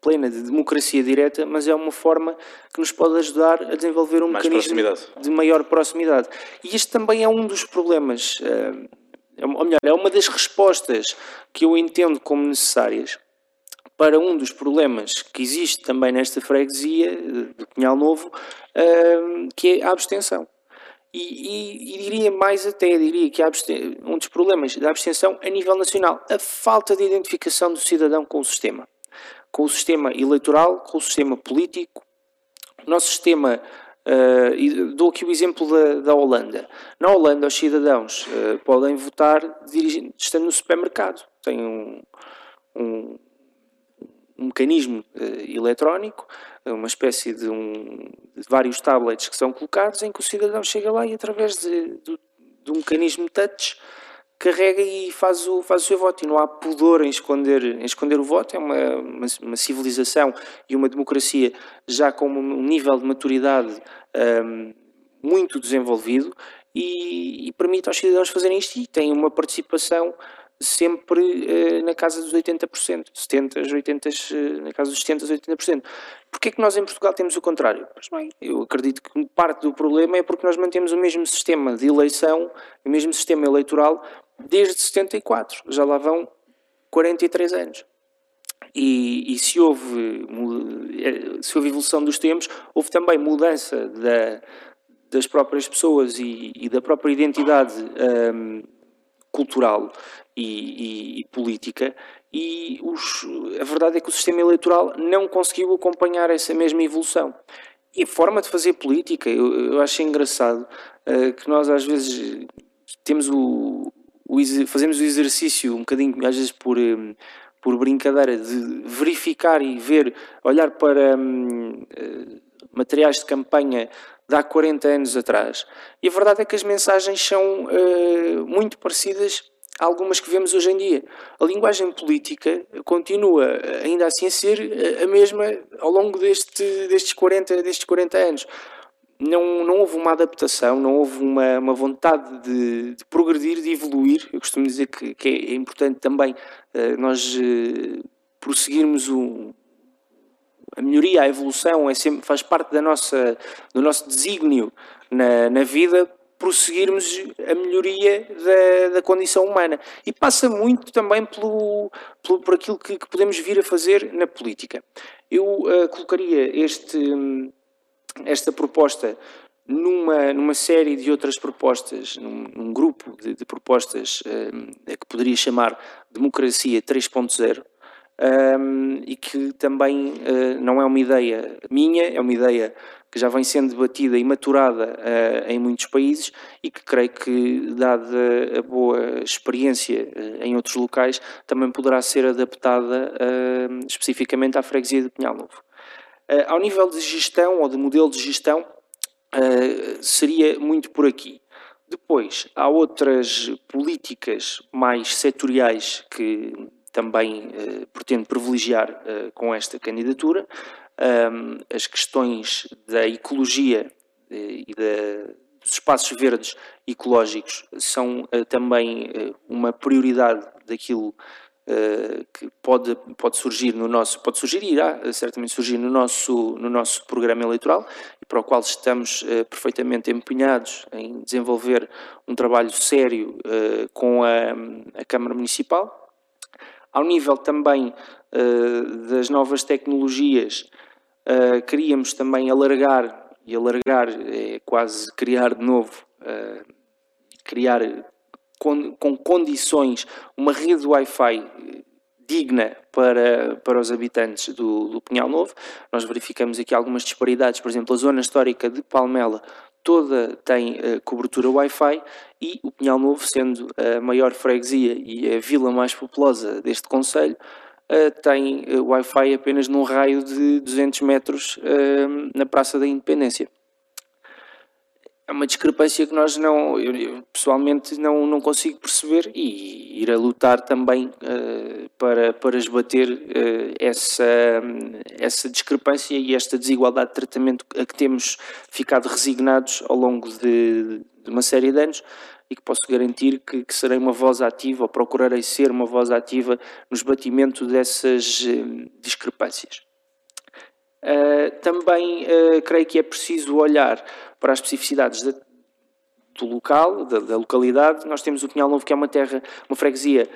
plena de democracia direta, mas é uma forma que nos pode ajudar a desenvolver um Mais mecanismo de maior proximidade. E este também é um dos problemas, eh, é ou melhor, é uma das respostas que eu entendo como necessárias para um dos problemas que existe também nesta freguesia de Pinhal Novo, eh, que é a abstenção. E, e, e, diria mais até, diria que um dos problemas da abstenção a nível nacional, a falta de identificação do cidadão com o sistema. Com o sistema eleitoral, com o sistema político. O nosso sistema, uh, dou aqui o exemplo da, da, Holanda. Na Holanda, os cidadãos uh, podem votar estando no supermercado. Tem um, um, um mecanismo uh, eletrónico uma espécie de, um, de vários tablets que são colocados em que o cidadão chega lá e através de, de, de um mecanismo touch carrega e faz o, faz o seu voto. E não há pudor em esconder, em esconder o voto, é uma, uma, uma civilização e uma democracia já com um nível de maturidade um, muito desenvolvido e, e permite aos cidadãos fazerem isto e têm uma participação sempre eh, na casa dos 80%, 70%, 80%, na casa dos 70%, 80%. Porquê é que nós em Portugal temos o contrário? Pois bem, eu acredito que parte do problema é porque nós mantemos o mesmo sistema de eleição, o mesmo sistema eleitoral desde 74, já lá vão 43 anos. E, e se, houve, eh, se houve evolução dos tempos, houve também mudança da, das próprias pessoas e, e da própria identidade um, cultural e, e, e política, e os, a verdade é que o sistema eleitoral não conseguiu acompanhar essa mesma evolução. E a forma de fazer política, eu, eu acho engraçado uh, que nós às vezes temos o, o, fazemos o exercício um bocadinho, às vezes por, um, por brincadeira, de verificar e ver, olhar para um, uh, materiais de campanha de há 40 anos atrás. E a verdade é que as mensagens são uh, muito parecidas algumas que vemos hoje em dia. A linguagem política continua ainda assim a ser a mesma ao longo deste, destes, 40, destes 40 anos. Não, não houve uma adaptação, não houve uma, uma vontade de, de progredir, de evoluir. Eu costumo dizer que, que é importante também uh, nós uh, prosseguirmos o, a melhoria, a evolução, é sempre, faz parte da nossa, do nosso desígnio na, na vida prosseguirmos a melhoria da, da, condição humana. E passa muito também pelo, pelo, por aquilo que, que podemos vir a fazer na política. Eu uh, colocaria este, esta proposta numa, numa série de outras propostas, num, num grupo de, de propostas uh, que poderia chamar Democracia 3.0. Um, e que também uh, não é uma ideia minha, é uma ideia que já vem sendo debatida e maturada uh, em muitos países e que creio que, dada a boa experiência uh, em outros locais, também poderá ser adaptada uh, especificamente à freguesia de Pinhal Novo. ao nível de gestão ou de modelo de gestão, seria muito por aqui. Depois, há outras políticas mais setoriais que também pretendo privilegiar com esta candidatura um, as questões da ecologia eh, e da, dos espaços verdes ecológicos são uh, também uh, uma prioridade daquilo uh, que pode, pode surgir no nosso, pode surgir e irá certamente surgir no nosso, no nosso programa eleitoral e para o qual estamos perfeitamente empenhados em desenvolver um trabalho sério com a, a Câmara Municipal. Ao nível também das novas tecnologias, Uh, queríamos também alargar, e alargar é quase criar de novo, uh, criar com, com, condições, uma rede Wi-Fi digna para, para os habitantes do, do Pinhal Novo. Nós verificamos aqui algumas disparidades, por exemplo, a zona histórica de Palmela toda tem uh, cobertura Wi-Fi e o Pinhal Novo, sendo a maior freguesia e a vila mais populosa deste Conselho, tem uh, Wi-Fi apenas num raio de 200 metros uh, na Praça da Independência. É uma discrepância que nós não, eu pessoalmente não, não consigo perceber e ir a lutar também para, para esbater essa, essa discrepância e esta desigualdade de tratamento a que temos ficado resignados ao longo de, de uma série de anos e que posso garantir que, que, serei uma voz ativa, ou procurarei ser uma voz ativa no esbatimento dessas uh, discrepâncias. Uh, também uh, creio que é preciso olhar para as especificidades da, do local, da, da, localidade. Nós temos o Pinhal Novo, que é uma terra, uma freguesia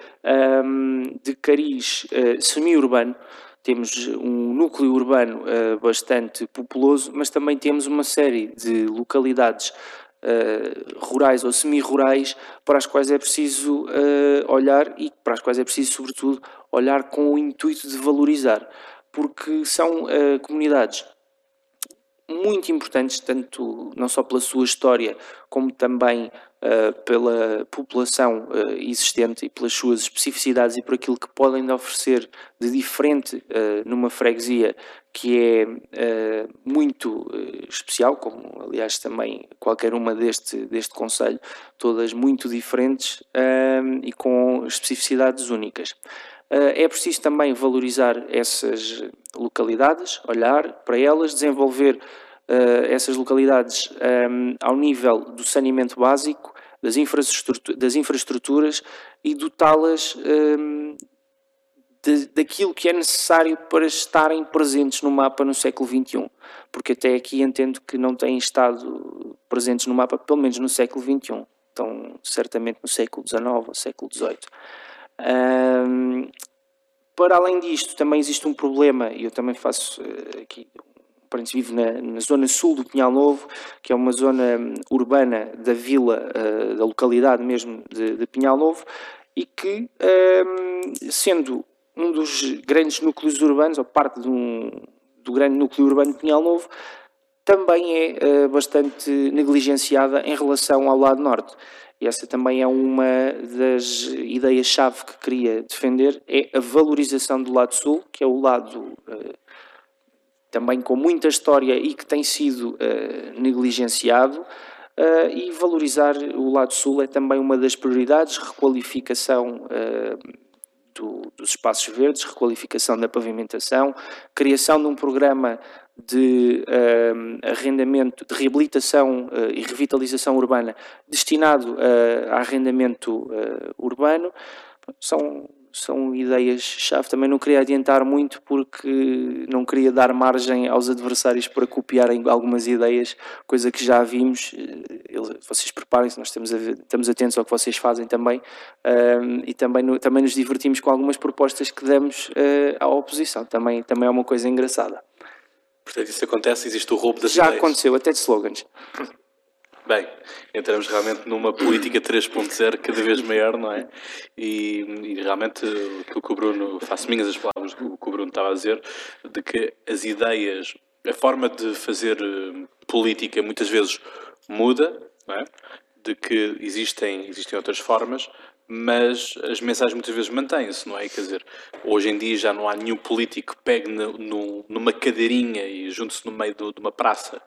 um, de cariz semi-urbano, temos um núcleo urbano uh, bastante populoso, mas também temos uma série de localidades uh, rurais ou semi-rurais para as quais é preciso uh, olhar e para as quais é preciso, sobretudo, olhar com o intuito de valorizar, porque são uh, comunidades muito importantes, tanto não só pela sua história, como também uh, pela população uh, existente e pelas suas especificidades e por aquilo que podem oferecer de diferente uh, numa freguesia que é muito especial, como aliás também qualquer uma deste, deste Conselho, todas muito diferentes e com especificidades únicas. É preciso também valorizar essas localidades, olhar para elas, desenvolver essas localidades ao nível do saneamento básico, das, infraestruturas, das infraestruturas e dotá-las um, daquilo que é necessário para estarem presentes no mapa no século XXI. Porque até aqui entendo que não têm estado presentes no mapa, pelo menos no século XXI. Estão certamente no século XIX ou século XVIII. Um, para além disto, também existe um problema, e eu também faço uh, aqui Pronto, vive na, na, zona sul do Pinhal Novo, que é uma zona hum, urbana da vila, uh, da localidade mesmo de, de, Pinhal Novo, e que, sendo um dos grandes núcleos urbanos, ou parte de um, do grande núcleo urbano de Pinhal Novo, também é uh, bastante negligenciada em relação ao lado norte. E essa também é uma das ideias-chave que queria defender, é a valorização do lado sul, que é o lado uh, também com muita história e que tem sido uh, negligenciado. Uh, e valorizar o lado sul é também uma das prioridades, requalificação uh, do, dos espaços verdes, requalificação da pavimentação, criação de um programa de uh, arrendamento, de reabilitação e revitalização urbana destinado a arrendamento urbano. São são ideias-chave. Também não queria adiantar muito porque não queria dar margem aos adversários para copiarem algumas ideias, coisa que já vimos. Eh, vocês preparem-se, nós estamos, ver, estamos atentos ao que vocês fazem também um, e também, também nos divertimos com algumas propostas que damos uh, à oposição. Também, também é uma coisa engraçada. Portanto, isso acontece, existe o roubo das já ideias. Já aconteceu, até de slogans. Bem, entramos realmente numa política 3.0 cada vez maior, não é? E, e, realmente aquilo que o Bruno, faço minhas as palavras que o Bruno estava a dizer, de que as ideias, a forma de fazer eh, política muitas vezes muda, não é? De que existem, existem outras formas, mas as mensagens muitas vezes mantêm-se, não é? Quer dizer, hoje em dia já não há nenhum político que pegue no, no, numa cadeirinha e junte-se no meio do, de uma praça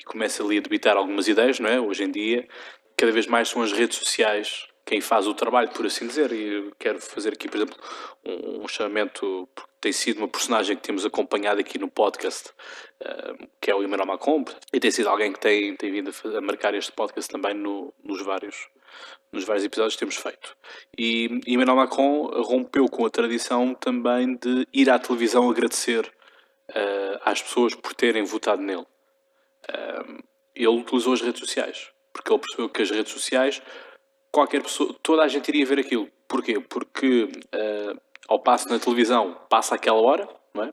e comece ali a debitar algumas ideias, não é? Hoje em dia, cada vez mais são as redes sociais quem faz o trabalho, por assim dizer, e quero fazer aqui, por exemplo, um, chamamento, porque tem sido uma personagem que temos acompanhado aqui no podcast, uh, que é o Emmanuel Macron, e tem sido alguém que tem, tem vindo a, a marcar este podcast também no, nos vários nos vários episódios que temos feito. E, e Emmanuel Macron rompeu com a tradição também de ir à televisão agradecer uh, às pessoas por terem votado nele. Ele utilizou as redes sociais, porque ele percebeu que as redes sociais, qualquer pessoa, toda a gente iria ver aquilo. Porquê? Porque uh, ao passo na televisão passa aquela hora, não é?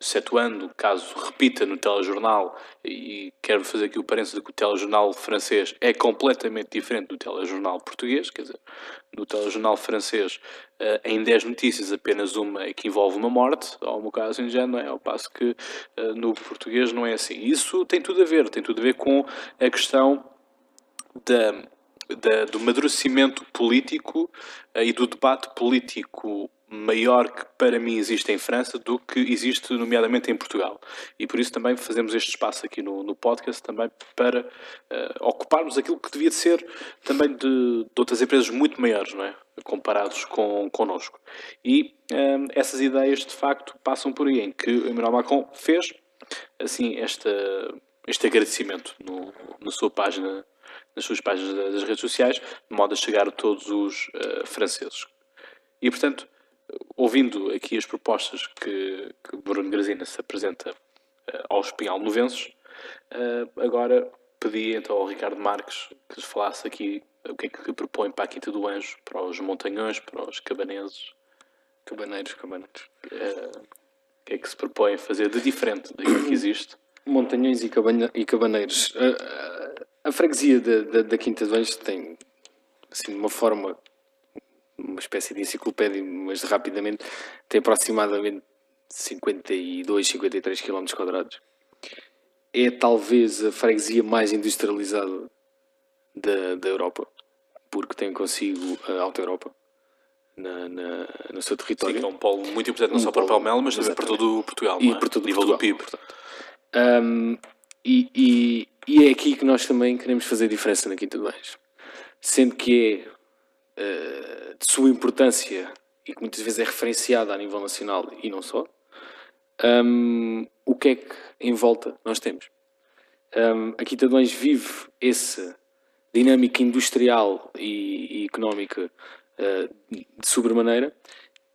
Excetuando caso repita no telejornal, e quero fazer aqui o parênteses de que o telejornal francês é completamente diferente do telejornal português, quer dizer, no telejornal francês, uh, em 10 notícias, apenas uma é que envolve uma morte, ou um caso ingênuo, é ao passo que uh, no português não é assim. Isso tem tudo a ver, tem tudo a ver com a questão da, da do amadurecimento político uh, e do debate político maior que para mim existe em França do que existe nomeadamente em Portugal. E por isso também fazemos este espaço aqui no, no podcast também para uh, ocuparmos aquilo que devia de ser também de, de, outras empresas muito maiores, não é? Comparados com connosco. E um, eh, essas ideias de facto passam por aí, em que o Emmanuel Macron fez assim esta, este agradecimento no, na sua página, nas suas páginas das redes sociais, de modo a chegar a todos os uh, franceses. E portanto, ouvindo aqui as propostas que, que Bruno Grazina se apresenta uh, aos pinhal-novenses, uh, agora pedi então ao Ricardo Marques que falasse aqui o que é que propõe para a Quinta do Anjo, para os montanhões, para os cabaneses. Cabaneiros, cabaneiros. Uh, o que é que se propõe fazer de diferente daquilo que existe? (coughs) Montanhões e, cabane e cabaneiros. a freguesia da, da Quinta do Anjo tem assim, uma forma uma espécie de enciclopédia, mas rapidamente tem aproximadamente 52, 53 km quadrados. É talvez a freguesia mais industrializada da, da Europa, porque tem consigo a Alta Europa na, na, no seu território. Sim, é um polo muito importante não um só para Palmela, mas também para todo o Portugal, e é? para todo o nível Portugal, do PIB. Um, e, e, e, é aqui que nós também queremos fazer diferença na Quinta do Anjo. Sendo que é uh, de sua importância e que muitas vezes é referenciada a nível nacional e não só, um, o que é que em volta nós temos? Um, a vive essa dinâmica industrial e, e económica uh, de sobremaneira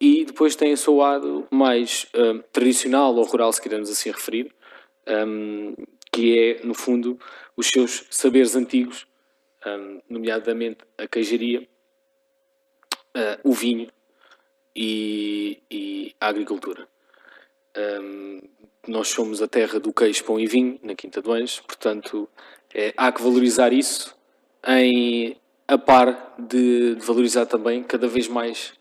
e depois tem a seu lado mais um, tradicional ou rural, se queremos assim referir, um, que é, no fundo, os seus saberes antigos, um, nomeadamente a queijaria, uh, o vinho e, e a agricultura. Um, nós somos a terra do queijo, pão e vinho, na Quinta do Anjo, portanto é, há que valorizar isso em, a par de, de valorizar também cada vez mais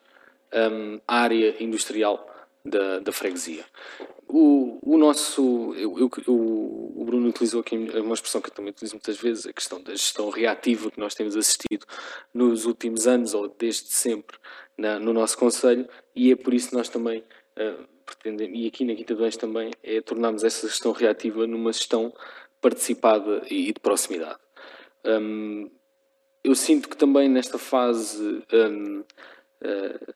um, a área industrial da, da freguesia. O, o nosso, eu, eu, o Bruno utilizou aqui uma expressão que eu também utilizo muitas vezes, a questão da gestão reativa que nós temos assistido nos últimos anos ou desde sempre na, no nosso Conselho e é por isso que nós também uh, pretendemos, e aqui na Quinta do Anjo também, é tornarmos essa gestão reativa numa gestão participada e de proximidade. Um, eu sinto que também nesta fase um, uh,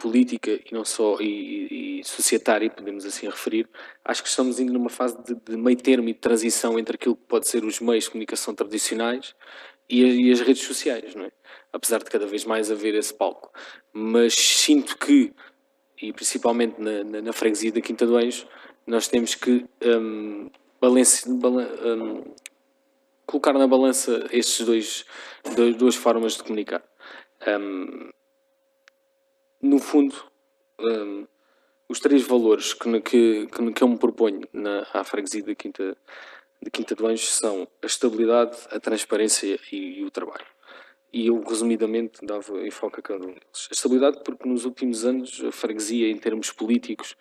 política e não só e, e, societária, podemos assim referir, acho que estamos indo numa fase de, de meio termo e de transição entre aquilo que pode ser os meios de comunicação tradicionais e, e as redes sociais, não é? Apesar de cada vez mais haver esse palco. Mas sinto que, e principalmente na, na, na freguesia da Quinta do Anjo, nós temos que um, balance, balan, um, colocar na balança estes dois, dois duas formas de comunicar. Um, no fundo, um, os três valores que, que, que, eu me proponho na à freguesia da Quinta, de Quinta do Anjo são a estabilidade, a transparência e, e o trabalho. E eu, resumidamente, dava enfoque a cada um deles. A estabilidade, porque nos últimos anos a freguesia, em termos políticos,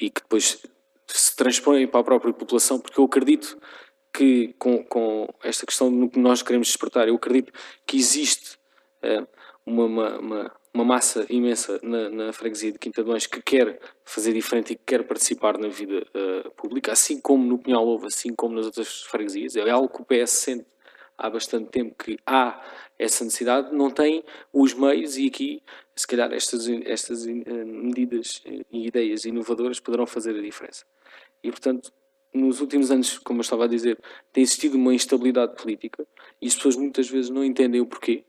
e que depois se transpõem para a própria população, porque eu acredito que, com, com esta questão no que nós queremos despertar, eu acredito que existe uh, uma, uma, uma uma massa imensa na, na freguesia de Quintadões que quer fazer diferente e que quer participar na vida uh, pública, assim como no Pinhal houve, assim como nas outras freguesias. É algo que o PS sente há bastante tempo que há essa necessidade, não tem os meios e aqui, se calhar, estas, estas uh, medidas e ideias inovadoras poderão fazer a diferença. E, portanto, nos últimos anos, como eu estava a dizer, tem existido uma instabilidade política e as pessoas muitas vezes não entendem o porquê.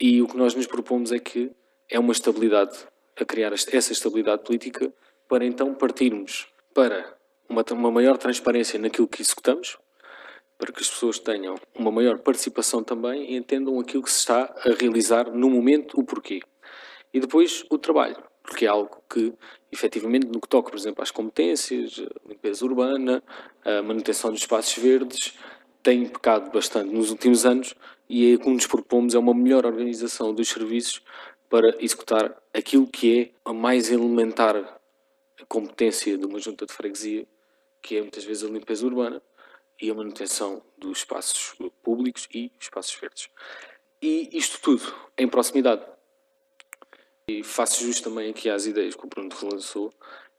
E o que nós nos propomos é que é uma estabilidade, a criar essa estabilidade política, para então partirmos para uma, uma maior transparência naquilo que executamos, para que as pessoas tenham uma maior participação também e entendam aquilo que se está a realizar no momento, o porquê. E depois o trabalho, porque é algo que, efetivamente, no que toca, por exemplo, às competências, limpeza urbana, a manutenção dos espaços verdes, tem pecado bastante nos últimos anos e é, como nos propomos é uma melhor organização dos serviços para executar aquilo que é a mais elementar competência de uma junta de freguesia, que é muitas vezes a limpeza urbana e a manutenção dos espaços públicos e espaços verdes. E isto tudo em proximidade. E faço justo também aqui às ideias que o Bruno relançou,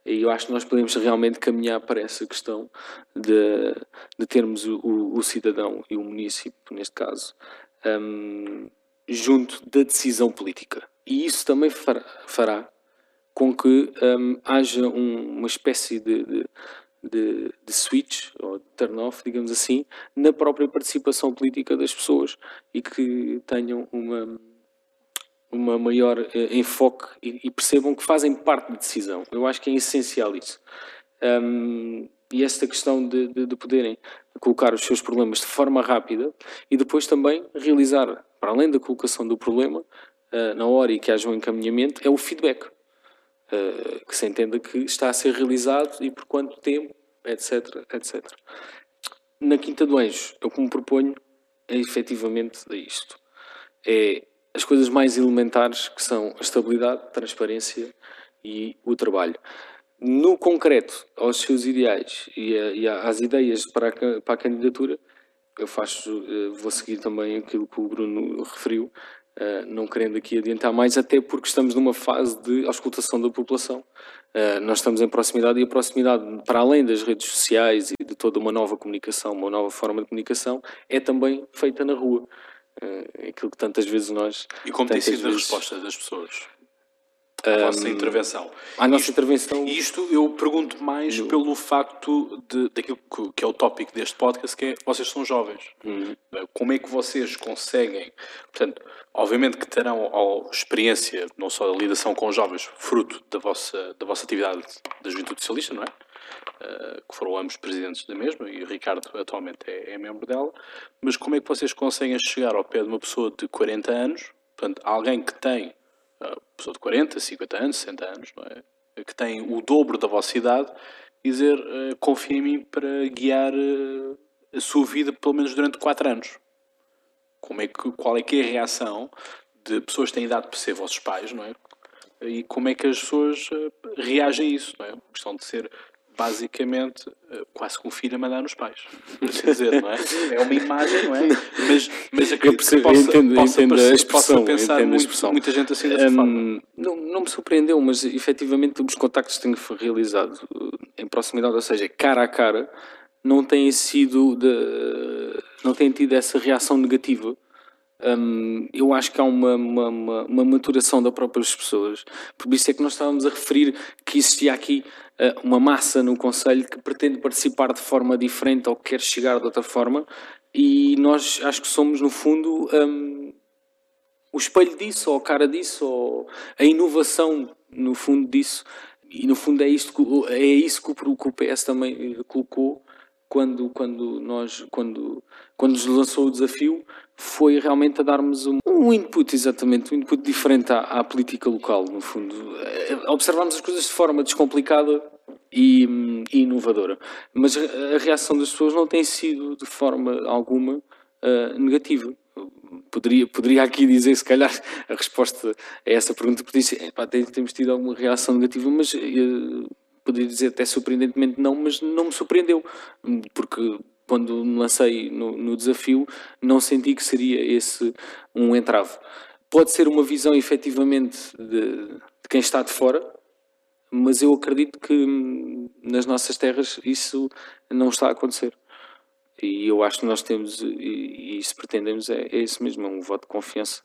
e eu acho que nós podemos realmente caminhar para essa questão de, de termos o, o, cidadão e o município, neste caso, um, junto da decisão política. E isso também fará, com que um, haja um, uma espécie de, de, de, de switch, ou de turn-off, digamos assim, na própria participação política das pessoas e que tenham uma, uma maior uh, enfoque e, e, percebam que fazem parte da decisão. Eu acho que é essencial isso. Um, e esta questão de, de, de, poderem colocar os seus problemas de forma rápida e depois também realizar, para além da colocação do problema, uh, na hora e que haja um encaminhamento, é o feedback. Uh, que se entenda que está a ser realizado e por quanto tempo, etc, etc. Na Quinta do Anjo, eu como proponho é efetivamente isto. É as coisas mais elementares que são a estabilidade, transparência e o trabalho. No concreto, aos seus ideais e, a, e às ideias para a, para a candidatura, eu faço, eh, vou seguir também aquilo que o Bruno referiu, Uh, não querendo aqui adiantar mais, até porque estamos numa fase de auscultação da população. Uh, nós estamos em proximidade e a proximidade, para além das redes sociais e de toda uma nova comunicação, uma nova forma de comunicação, é também feita na rua. Uh, aquilo que tantas vezes nós. E como tem sido vezes... a resposta das pessoas? A nossa intervenção. A nossa isto, intervenção. Isto eu pergunto mais pelo facto de, daquilo que é o tópico deste podcast, que é vocês são jovens. Uhum. Como é que vocês conseguem, portanto, obviamente que terão a experiência não só da lidação com jovens, fruto da vossa, da vossa atividade da Juventude Socialista, não é? Uh, que foram ambos presidentes da mesma e o Ricardo atualmente é, é membro dela, mas como é que vocês conseguem chegar ao pé de uma pessoa de 40 anos, portanto, alguém que tem pessoa de 40, 50 anos, 60 anos, é? que tem o dobro da vossa idade, e dizer uh, confia em mim para guiar uh, a sua vida pelo menos durante 4 anos. Como é que, qual é que é a reação de pessoas que têm idade para ser vossos pais, não é? E como é que as pessoas uh, reagem a isso, não é? Questão de ser basicamente uh, quase que um filho a mandar nos pais. Quer dizer, não é? É uma imagem, não é? Mas, mas a que, Eu percebo, possa, entendo- possa entendo a parecer- expressão, possa pensar entendo a muito- muita gente assim dessa Hum, forma. não, não me surpreendeu, mas efetivamente os contactos que tenho realizado uh, em proximidade, ou seja, cara a cara, não têm sido de, não têm tido essa reação negativa. Hum, eu acho que há uma, uma, uma, uma maturação das próprias pessoas. Por isso é que nós estávamos a referir que existia aqui uh, uma massa no Conselho que pretende participar de forma diferente ou quer chegar de outra forma, e nós acho que somos, no fundo, hum, o espelho disso, ou a cara disso, ou a inovação no fundo disso. E no fundo é, isto é isso que o, que o PS também eh, colocou quando, quando, nós, quando, quando nos lançou o desafio, foi realmente a darmos um, um input, exatamente, um input diferente à, à política local, no fundo. Eh, Observarmos as coisas de forma descomplicada e, e inovadora. Mas a, reação das pessoas não tem sido de forma alguma eh, negativa. Poderia, poderia aqui dizer, se calhar, a resposta a essa pergunta, porque disse, epá, tem- temos tido alguma reação negativa, mas eh, poderia dizer até surpreendentemente não, mas não me surpreendeu, porque quando me lancei no, no desafio não senti que seria esse um entrave. Pode ser uma visão efetivamente de, de quem está de fora, mas eu acredito que hum, nas nossas terras isso não está a acontecer. E eu acho que nós temos, e, e isso pretendemos, é, é isso mesmo, é um voto de confiança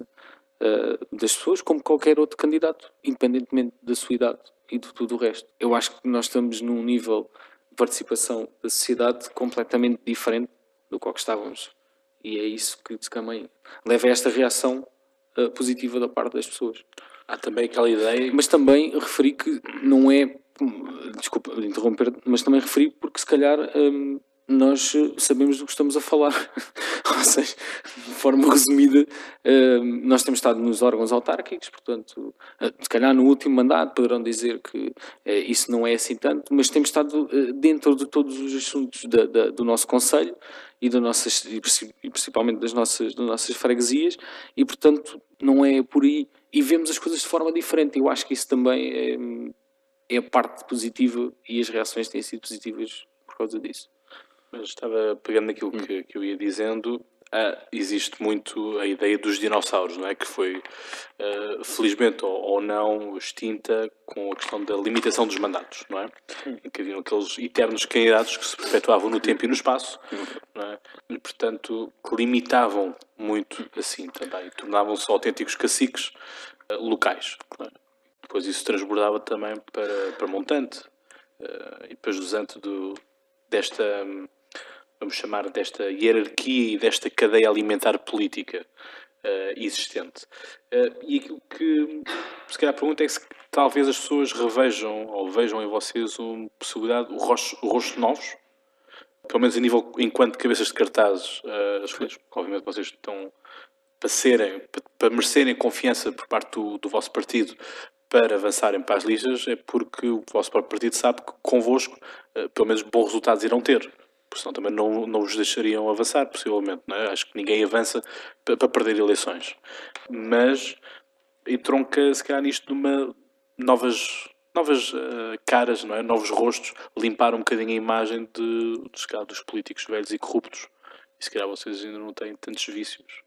ah, das pessoas, como qualquer outro candidato, independentemente da sua idade e de tudo o resto. Eu acho que nós estamos num nível participação da sociedade completamente diferente do qual estávamos. E é isso que também leva a esta reação ah, positiva da parte das pessoas. Há também aquela ideia, Mas também referi que não é. Desculpa interromper, mas também referi porque se calhar hum, nós eh, sabemos do que estamos a falar. (laughs) Ou seja, de forma resumida, hum, nós temos estado nos órgãos autárquicos, portanto, eh, se calhar no último mandato poderão dizer que eh, isso não é assim tanto, mas temos estado eh, dentro de todos os assuntos da- da- do nosso Conselho e, e principalmente das nossas, das nossas freguesias, e portanto não é por aí. E vemos as coisas de forma diferente. Eu acho que isso também é, é a parte positiva e as reações têm sido positivas por causa disso. Mas estava pegando naquilo que, que eu ia dizendo, ah, existe muito a ideia dos dinossauros, não é? Que foi, ah, felizmente ou, ou não, extinta com a questão da limitação dos mandatos, não é? Em que haviam aqueles eternos candidatos que se perpetuavam no tempo e no espaço, não é? E, portanto, que limitavam muito assim também, tornavam-se autênticos caciques ah, locais, é? Depois isso transbordava também para, para Montante ah, e para Jusante do, desta, hum, vamos chamar desta hierarquia e desta cadeia alimentar política eh, existente. Eh, e aquilo que se calhar a pergunta é se, talvez as pessoas revejam ou vejam em vocês uma possibilidade, o rosto, o rosto novos, pelo menos a nível enquanto cabeças de cartazes, eh, as coisas, obviamente vocês estão para serem, para, merecerem confiança por parte do, do vosso partido para avançarem para as listas, é porque o vosso próprio partido sabe que convosco, pelo menos, bons resultados irão ter. Porque senão também não, não os deixariam avançar, possivelmente. Não é? Acho que ninguém avança pa- para perder eleições. Mas entronca, se calhar, nisto de uma novas, novas eh, caras, não é? novos rostos, limpar um bocadinho a imagem de, de, calhar, dos políticos velhos e corruptos. E se calhar vocês ainda não têm tantos vícios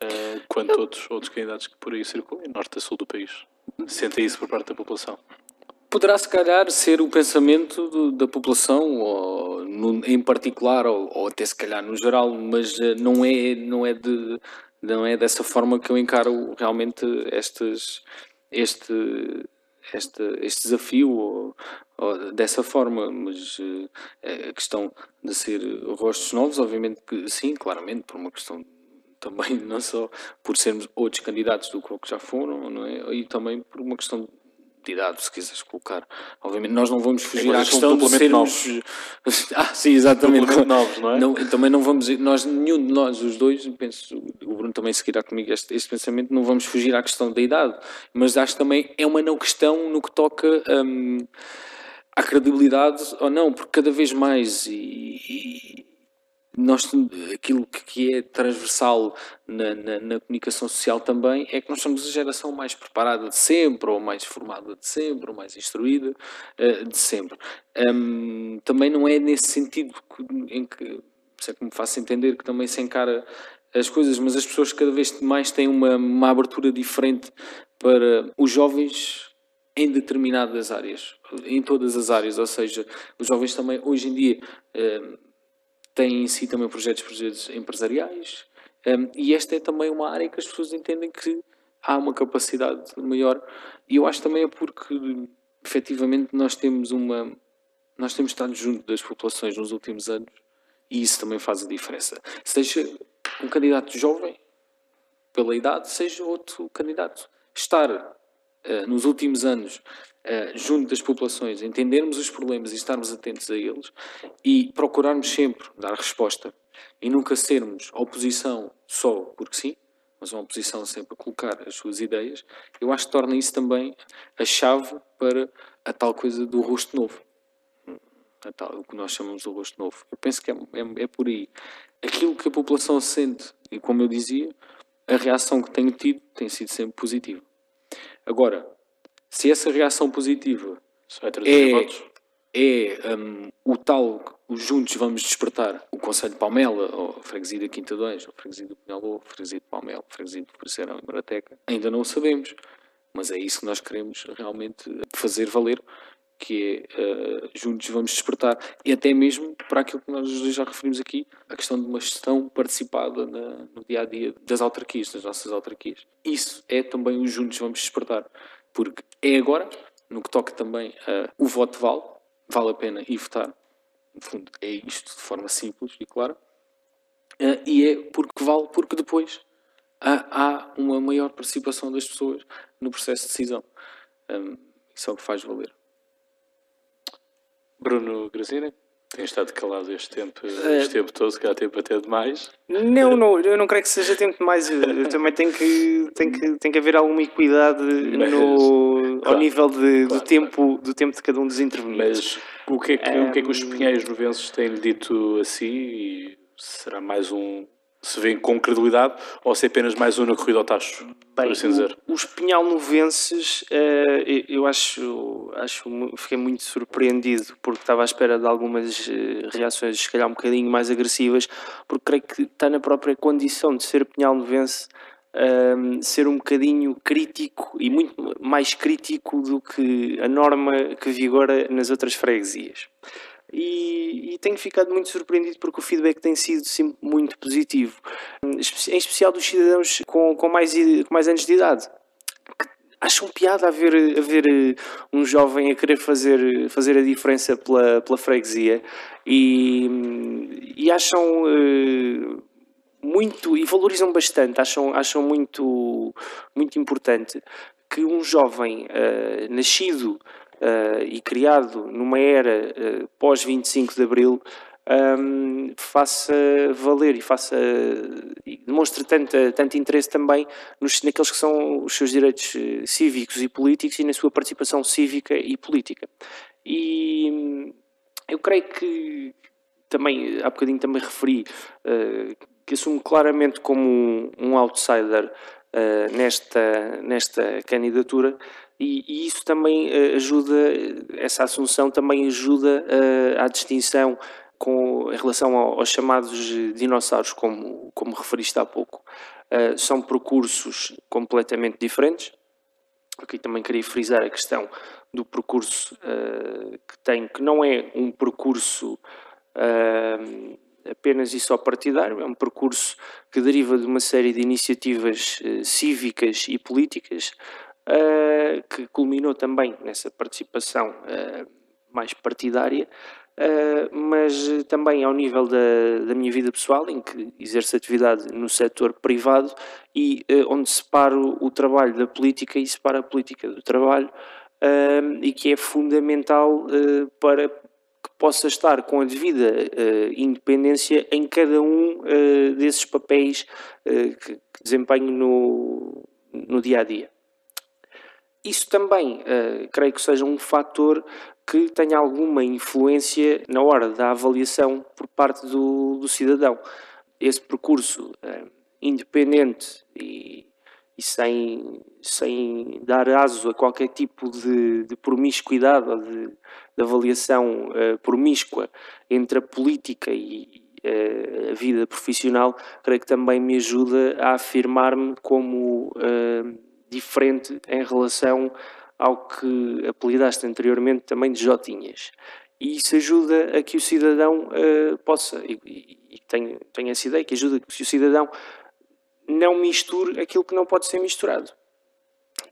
eh, quanto outros, outros candidatos que por aí circulam, norte a sul do país. Sentem isso por parte da população. Poderá, se calhar, ser o pensamento do- da população, ou, no- em particular, ou, ou até se calhar no geral, mas eh, não é, não, é de, não é dessa forma que eu encaro realmente estes, este, este, este desafio, ou, ou dessa forma. Mas eh, a questão de ser rostos novos, obviamente que sim, claramente, por uma questão também (laughs) não só por sermos outros candidatos do que já foram, não é? E também por uma questão de idade, se quiseres colocar. Obviamente nós não vamos fugir à questão de sermos... (laughs) ah, sim, exatamente. Novos, não é? Não, também não vamos, nós, nenhum de nós, os dois, penso, o Bruno também seguirá comigo este, este pensamento, não vamos fugir à questão da idade, mas acho que também é uma não questão no que toca hum, à credibilidade ou não, porque cada vez mais, e, e nós, aquilo que é transversal na, na, na, comunicação social também é que nós somos a geração mais preparada de sempre, ou mais formada de sempre, ou mais instruída uh, de sempre. Um, também não é nesse sentido que, em que, se é que me faço entender, que também se encara as coisas, mas as pessoas cada vez mais têm uma, uma abertura diferente para os jovens em determinadas áreas, em todas as áreas, ou seja, os jovens também hoje em dia têm em si também projetos, projetos empresariais, um, e esta é também uma área que as pessoas entendem que há uma capacidade maior, e eu acho também é porque efetivamente nós temos uma nós temos estado junto das populações nos últimos anos e isso também faz a diferença. Seja um candidato jovem, pela idade, seja outro candidato. Estar uh, nos últimos anos uh, junto das populações, entendermos os problemas e estarmos atentos a eles e procurarmos sempre dar resposta e nunca sermos oposição só porque sim, mas uma oposição sempre a colocar as suas ideias, eu acho que torna isso também a chave para a tal coisa do rosto novo. Tal, o que nós chamamos de rosto novo. Eu penso que é, é, é por aí aquilo que a população sente, e como eu dizia, a reação que tenho tido tem sido sempre positiva. Agora, se essa reação positiva é, é um, o tal, os juntos vamos despertar o Conselho de Palmela, ou a Freguesia da Quinta 2, ou a Freguesia do Pinhalô, a Freguesia de Palmela, a Freguesia do Cruzeirão e Marateca, ainda não o sabemos. Mas é isso que nós queremos realmente fazer valer que é uh, juntos vamos despertar, e até mesmo para aquilo que nós já referimos aqui, a questão de uma gestão participada na, no dia a dia das autarquias, das nossas autarquias. Isso é também o juntos vamos despertar, porque é agora, no que toca também uh, o voto vale, vale a pena ir votar, no fundo é isto de forma simples e clara, uh, e é porque vale, porque depois há, uma maior participação das pessoas no processo de decisão. Um, isso é o que faz valer. Bruno Grazina, tem estado calado este tempo, este tempo todo, se calhar tempo até demais. Não, não, eu não creio que seja tempo demais. Eu também tenho que, tem que, tem que haver alguma equidade Mas, no, claro, ao nível de, claro, do, tempo, claro. do tempo de cada um dos intervenientes. Mas o que é que, um, o que, é que os pinheiros novenses têm dito assim? E será mais um se vê com credibilidade ou se é apenas mais um na corrida ao tacho, Bem, por assim dizer? Os pinhalnovenses, uh, eu acho, acho, fiquei muito surpreendido porque estava à espera de algumas eh, reações, se calhar um bocadinho mais agressivas, porque creio que está na própria condição de ser pinhalnovense um, ehm, ser um bocadinho crítico e muito mais crítico do que a norma que vigora nas outras freguesias e, e, tenho ficado muito surpreendido porque o feedback tem sido sempre muito positivo, em especial dos cidadãos com, com, mais, com mais anos de idade. Acham piada a ver, a ver eh, um jovem a querer fazer, fazer a diferença pela, pela freguesia e, e acham uh, muito e valorizam bastante, acham, acham muito, muito importante que um jovem uh, nascido uh, e criado numa era uh, pós 25 de Abril um, faça valer e faça e demonstre tanto, tanto interesse também nos, naqueles que são os seus direitos eh, cívicos e políticos e na sua participação cívica e política. E eu creio que também, há bocadinho também referi uh, que assumo claramente como um, um outsider uh, nesta, nesta candidatura e, e, isso também uh, ajuda, essa assunção também ajuda uh, à distinção com, em relação ao, aos chamados dinossauros, como, como referiste há pouco. Uh, são percursos completamente diferentes. Aqui também queria frisar a questão do percurso que tem, que não é um percurso apenas e só partidário, é um percurso que deriva de uma série de iniciativas cívicas e políticas, uh, que culminou também nessa participação uh, mais partidária, uh, mas também ao nível da, da, minha vida pessoal, em que exerço atividade no setor privado e onde separo o trabalho da política e separo a política do trabalho, e que é fundamental para que possa estar com a devida independência em cada um desses papéis que, que, desempenho no, no dia a dia. Isso também uh, creio que seja um fator que tenha alguma influência na hora da avaliação por parte do, do cidadão. Esse percurso eh, independente e, e, sem, sem dar aso a qualquer tipo de, de promiscuidade ou de, de avaliação eh, promíscua entre a política e, a vida profissional, creio que também me ajuda a afirmar-me como uh, diferente em relação ao que apelidaste anteriormente também de Jotinhas. E isso ajuda a que o cidadão uh, possa, e, e, tenho, tenho essa ideia, que ajuda a que o cidadão não misture aquilo que não pode ser misturado.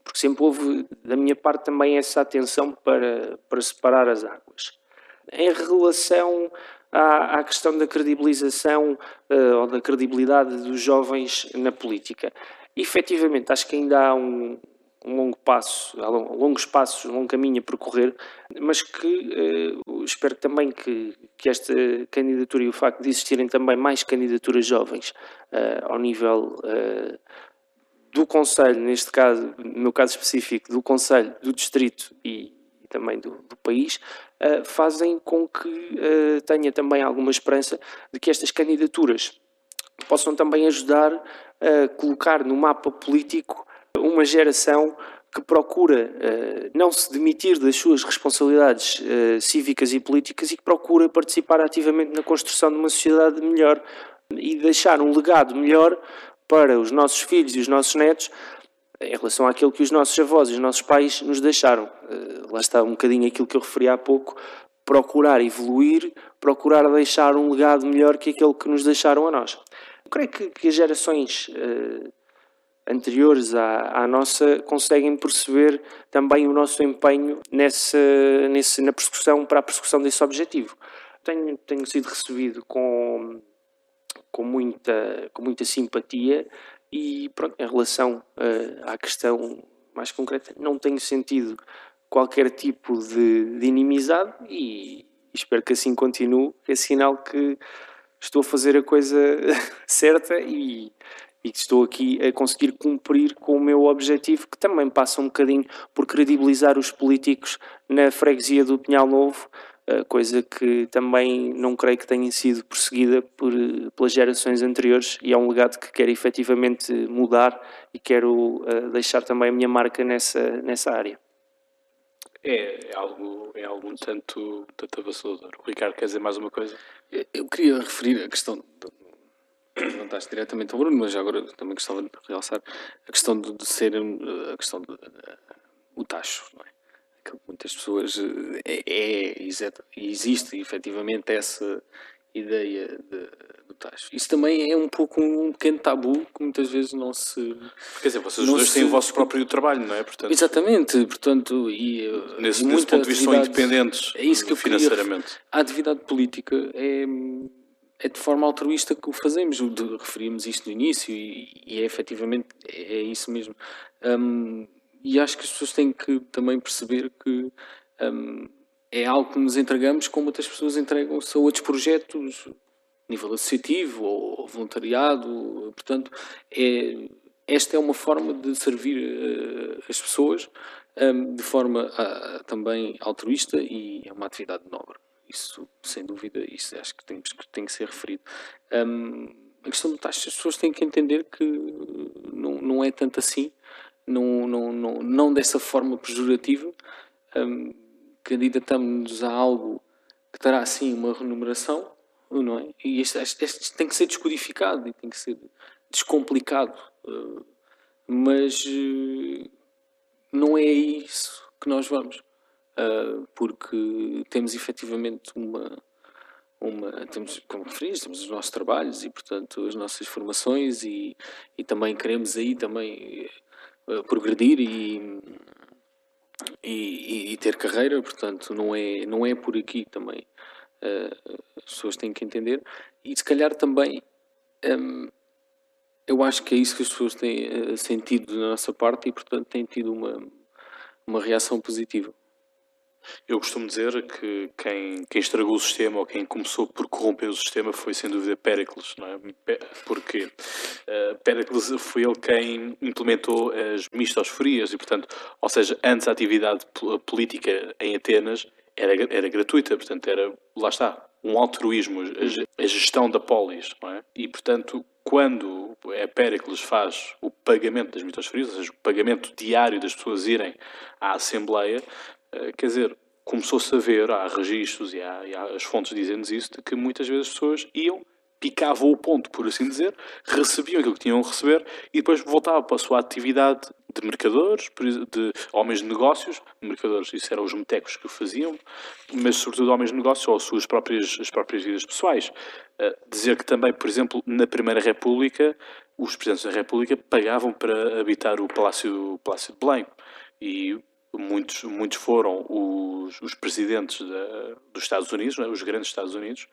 Porque sempre houve, da minha parte, também essa atenção para, para separar as águas. Em relação à, à questão da credibilização uh, ou da credibilidade dos jovens na política, efetivamente, acho que ainda há um, um longo passo, há longos passos, um longo caminho a percorrer, mas que uh, espero também que, que esta candidatura e o facto de existirem também mais candidaturas jovens uh, ao nível uh, do Conselho, neste caso, no meu caso específico, do Conselho, do Distrito e, e também do, do país, fazem com que tenha também alguma esperança de que estas candidaturas possam também ajudar a colocar no mapa político uma geração que procura uh, não se demitir das suas responsabilidades uh, cívicas e políticas e que procura participar ativamente na construção de uma sociedade melhor e deixar um legado melhor para os nossos filhos e os nossos netos em relação àquilo que os nossos avós e os nossos pais nos deixaram. Uh, lá está um bocadinho aquilo que eu referi há pouco, procurar evoluir, procurar deixar um legado melhor que aquele que nos deixaram a nós. Eu creio que, que as gerações uh, anteriores à, à, nossa conseguem perceber também o nosso empenho nessa, nesse, na persecução, para a persecução desse objetivo. Tenho, tenho sido recebido com, com, muita, com muita simpatia e pronto, em relação uh, à questão mais concreta, não tenho sentido qualquer tipo de, de inimizade e espero que assim continue, é sinal que estou a fazer a coisa (laughs) certa e e estou aqui a conseguir cumprir com o meu objetivo, que também passa um bocadinho por credibilizar os políticos na freguesia do Pinhal Novo, coisa que também não creio que tenha sido perseguida por, pelas gerações anteriores e é um legado que quero efetivamente mudar e quero uh, deixar também a minha marca nessa, nessa área. É, é algo, é algo um tanto, tanto avassalador. O Ricardo, quer dizer mais uma coisa? Eu queria referir a questão perguntaste diretamente ao Bruno, mas agora também gostava de realçar a questão de, de ser a questão do o tacho, não é? Que muitas pessoas eh, é, é existe efetivamente essa ideia de, do tacho. Isso também é um pouco um pequeno tabu que muitas vezes não se. Quer dizer, vocês dois se... têm o vosso próprio trabalho, não é? Portanto, Exatamente, portanto, e eh, nesse, nesse ponto de vista são independentes é isso que financeiramente. Queria, a atividade política é é de forma altruísta que o fazemos. Referimos isto no início e, e é efetivamente é, é isso mesmo. Um, e acho que as pessoas têm que também perceber que um, é algo que nos entregamos como outras pessoas entregam-se a outros projetos, nível associativo ou voluntariado. Portanto, é, esta é uma forma de servir uh, as pessoas um, de forma uh, também altruísta e é uma atividade nobre. Isso, sem dúvida, isso acho que tem, que, ser referido. Um, a questão do taxa, as pessoas têm que entender que não, não é tanto assim, não, não, não, não dessa forma pejorativa. Um, Candidatamos-nos a algo que terá, sim, uma remuneração, não é? E este, este, tem que ser descodificado e tem que ser descomplicado. Uh, mas uh, não é isso que nós vamos. Uh, porque temos efetivamente uma, uma temos, como referiste, temos os nossos trabalhos e, portanto, as nossas formações e, e também queremos aí também progredir e, e, e, ter carreira, portanto, não é, não é por aqui também. Uh, as pessoas têm que entender e, se calhar, também um, eu acho que é isso que as pessoas têm sentido da nossa parte e, portanto, têm tido uma, uma reação positiva. Eu costumo dizer que quem, quem estragou o sistema ou quem começou por corromper o sistema foi sem dúvida Péricles, não é? Porque uh, Péricles foi ele quem implementou as mistosferias e, portanto, ou seja, antes a atividade política em Atenas era, era gratuita, portanto, era, lá está, um altruísmo, a, a gestão da polis, não é? E, portanto, quando a Péricles faz o pagamento das mitosferias, ou seja, o pagamento diário das pessoas irem à Assembleia, eh, quer dizer, começou-se a ver, há registros e há, e há as fontes dizendo isso, de que muitas vezes as pessoas iam picavam o ponto, por assim dizer, recebiam aquilo que tinham a receber e depois voltavam para a sua atividade de mercadores, de homens de negócios, mercadores, isso eram os metecos que o faziam, mas sobretudo homens de negócios ou as suas próprias, as próprias vidas pessoais. Uh, dizer que também, por exemplo, na Primeira República, os presidentes da República pagavam para habitar o Palácio, o Palácio de Belém e muitos, muitos foram os, os presidentes da, dos Estados Unidos, é? os grandes Estados Unidos,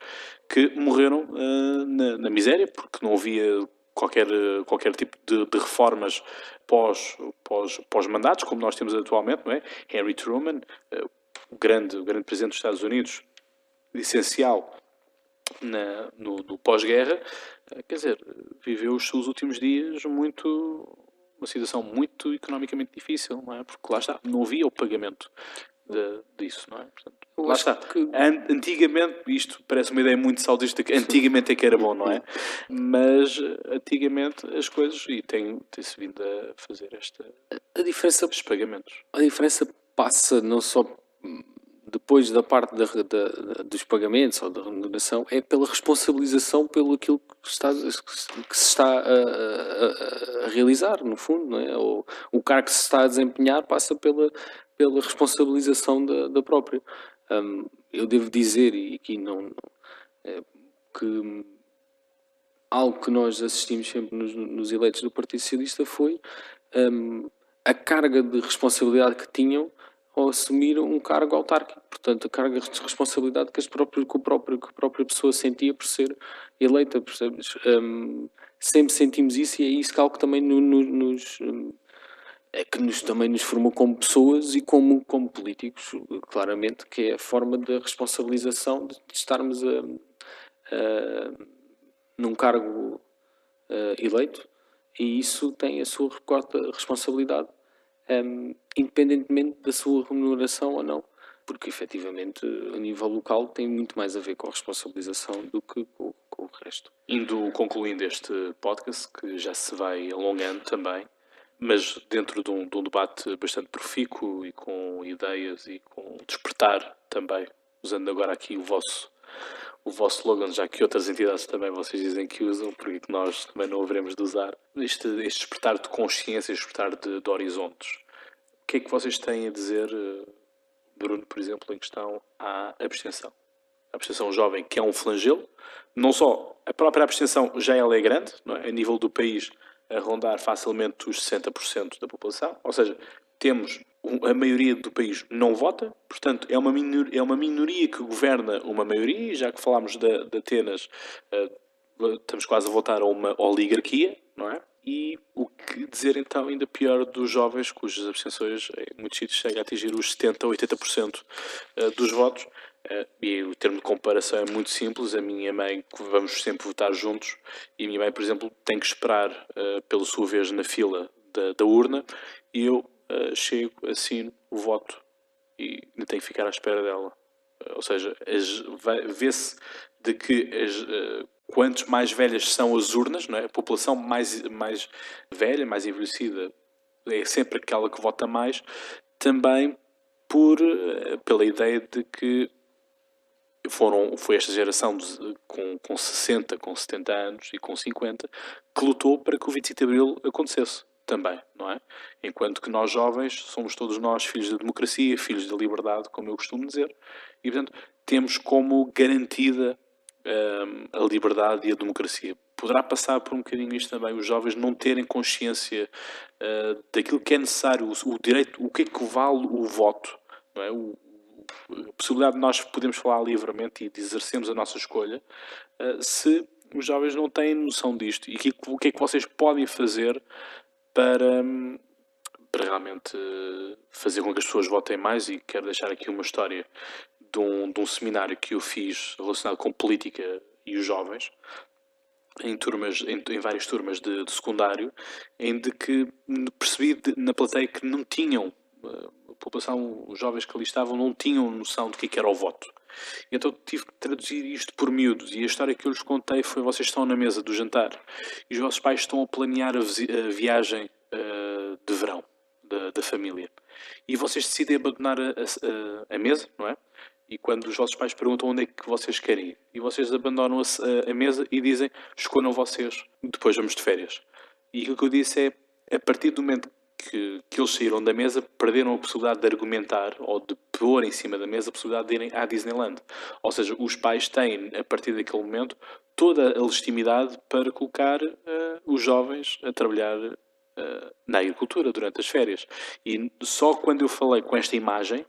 que morreram uh, na, na, miséria, porque não havia qualquer, qualquer tipo de, de reformas pós, pós, pós-mandatos, como nós temos atualmente, não é? Henry Truman, uh, o, grande, o grande presidente dos Estados Unidos, essencial na, no, no pós-guerra, uh, quer dizer, viveu os seus últimos dias muito uma situação muito economicamente difícil, não é? Porque lá está, não havia o pagamento de, disso, não é? Portanto, lá está. Que... Antigamente, isto parece uma ideia muito saudista, que antigamente é que era bom, não é? Mas antigamente as coisas, e tem-se tem vindo a fazer esta. A diferença. Os pagamentos. A diferença passa não só depois da parte da, da, dos pagamentos ou da remuneração, é pela responsabilização pelo aquilo que, está, que se está a, a, a, realizar, no fundo, não é? Ou, o cargo que se está a desempenhar passa pela, pela responsabilização da, da própria. Um, eu devo dizer, e aqui não, é, que algo que nós assistimos sempre nos, nos eleitos do Partido Socialista foi um, a carga de responsabilidade que tinham ou assumir um cargo autárquico. Portanto, a carga de responsabilidade que, as próprias, que, o próprio, que a própria pessoa sentia por ser eleita, percebes? Um, sempre sentimos isso e é isso que algo também no, no, nos... Um, é que nos, também nos formou como pessoas e como, como políticos, claramente, que é a forma da responsabilização de estarmos a, a num cargo uh, eleito e isso tem a sua responsabilidade um, independentemente da sua remuneração ou não, porque efetivamente a nível local tem muito mais a ver com a responsabilização do que com, com o resto. Indo concluindo este podcast, que já se vai alongando também, mas dentro de um, de um, debate bastante profícuo e com ideias e com despertar também, usando agora aqui o vosso, o vosso slogan, já que outras entidades também vocês dizem que usam, porque nós também não haveremos de usar, este, este despertar de consciência, este despertar de, de horizontes. O que é que vocês têm a dizer, eh, Bruno, por exemplo, em questão à abstenção? A abstenção jovem, que é um flagelo, não só a própria abstenção já ela é grande, é? a nível do país, a rondar facilmente os 60% da população, ou seja, temos a maioria do país não vota, portanto, é uma, minor, é uma minoria que governa uma maioria, já que falámos de, de Atenas, uh, estamos quase a voltar a uma oligarquia, não é? E o que dizer então ainda pior dos jovens, cujas abstenções em muitos sítios chega a atingir os 70% ou 80% dos votos. Uh, e o termo de comparação é muito simples. A minha mãe, vamos sempre votar juntos, e a minha mãe, por exemplo, tem que esperar uh, pela sua vez na fila da, da urna, e eu uh, chego, assino voto e tenho que ficar à espera dela. Uh, ou seja, vê-se de que as, uh, quantos mais velhas são as urnas, não é? a população mais, mais velha, mais envelhecida, é sempre aquela que vota mais, também por, pela ideia de que foram, foi esta geração de, com, com 60, com 70 anos e com 50 que lutou para que o 25 de Abril acontecesse também, não é? Enquanto que nós jovens somos todos nós filhos da democracia, filhos da liberdade, como eu costumo dizer, e portanto temos como garantida um, a liberdade e a democracia. Poderá passar por um bocadinho isto também, os jovens não terem consciência uh, daquilo que é necessário, o, o, direito, o que é que vale o voto, não é? O, a possibilidade de nós podermos falar livremente e de exercermos a nossa escolha, uh, se os jovens não têm noção disto e que, o que é que vocês podem fazer para, para realmente fazer com que as pessoas votem mais e quero deixar aqui uma história de um, de um seminário que eu fiz relacionado com política e os jovens em turmas em, em várias turmas de, de, secundário em de que percebi de, na plateia que não tinham uh, população, os jovens que ali estavam, não tinham noção do que, é que era o voto. Então tive que traduzir isto por miúdos. E a história que eu lhes contei foi: vocês estão na mesa do jantar e os vossos pais estão a planear a, a viagem uh, de verão da, da, família. E vocês decidem abandonar a, a, a, mesa, não é? E quando os vossos pais perguntam onde é que vocês querem ir, e vocês abandonam a, mesa e dizem: escolham vocês, depois vamos de férias. E aquilo que eu disse é: a partir do momento que, que eles saíram da mesa, perderam a possibilidade de argumentar ou de pôr em cima da mesa a possibilidade de irem à Disneyland. Ou seja, os pais têm, a partir daquele momento, toda a legitimidade para colocar uh, os jovens a trabalhar uh, na agricultura durante as férias. E só quando eu falei com esta imagem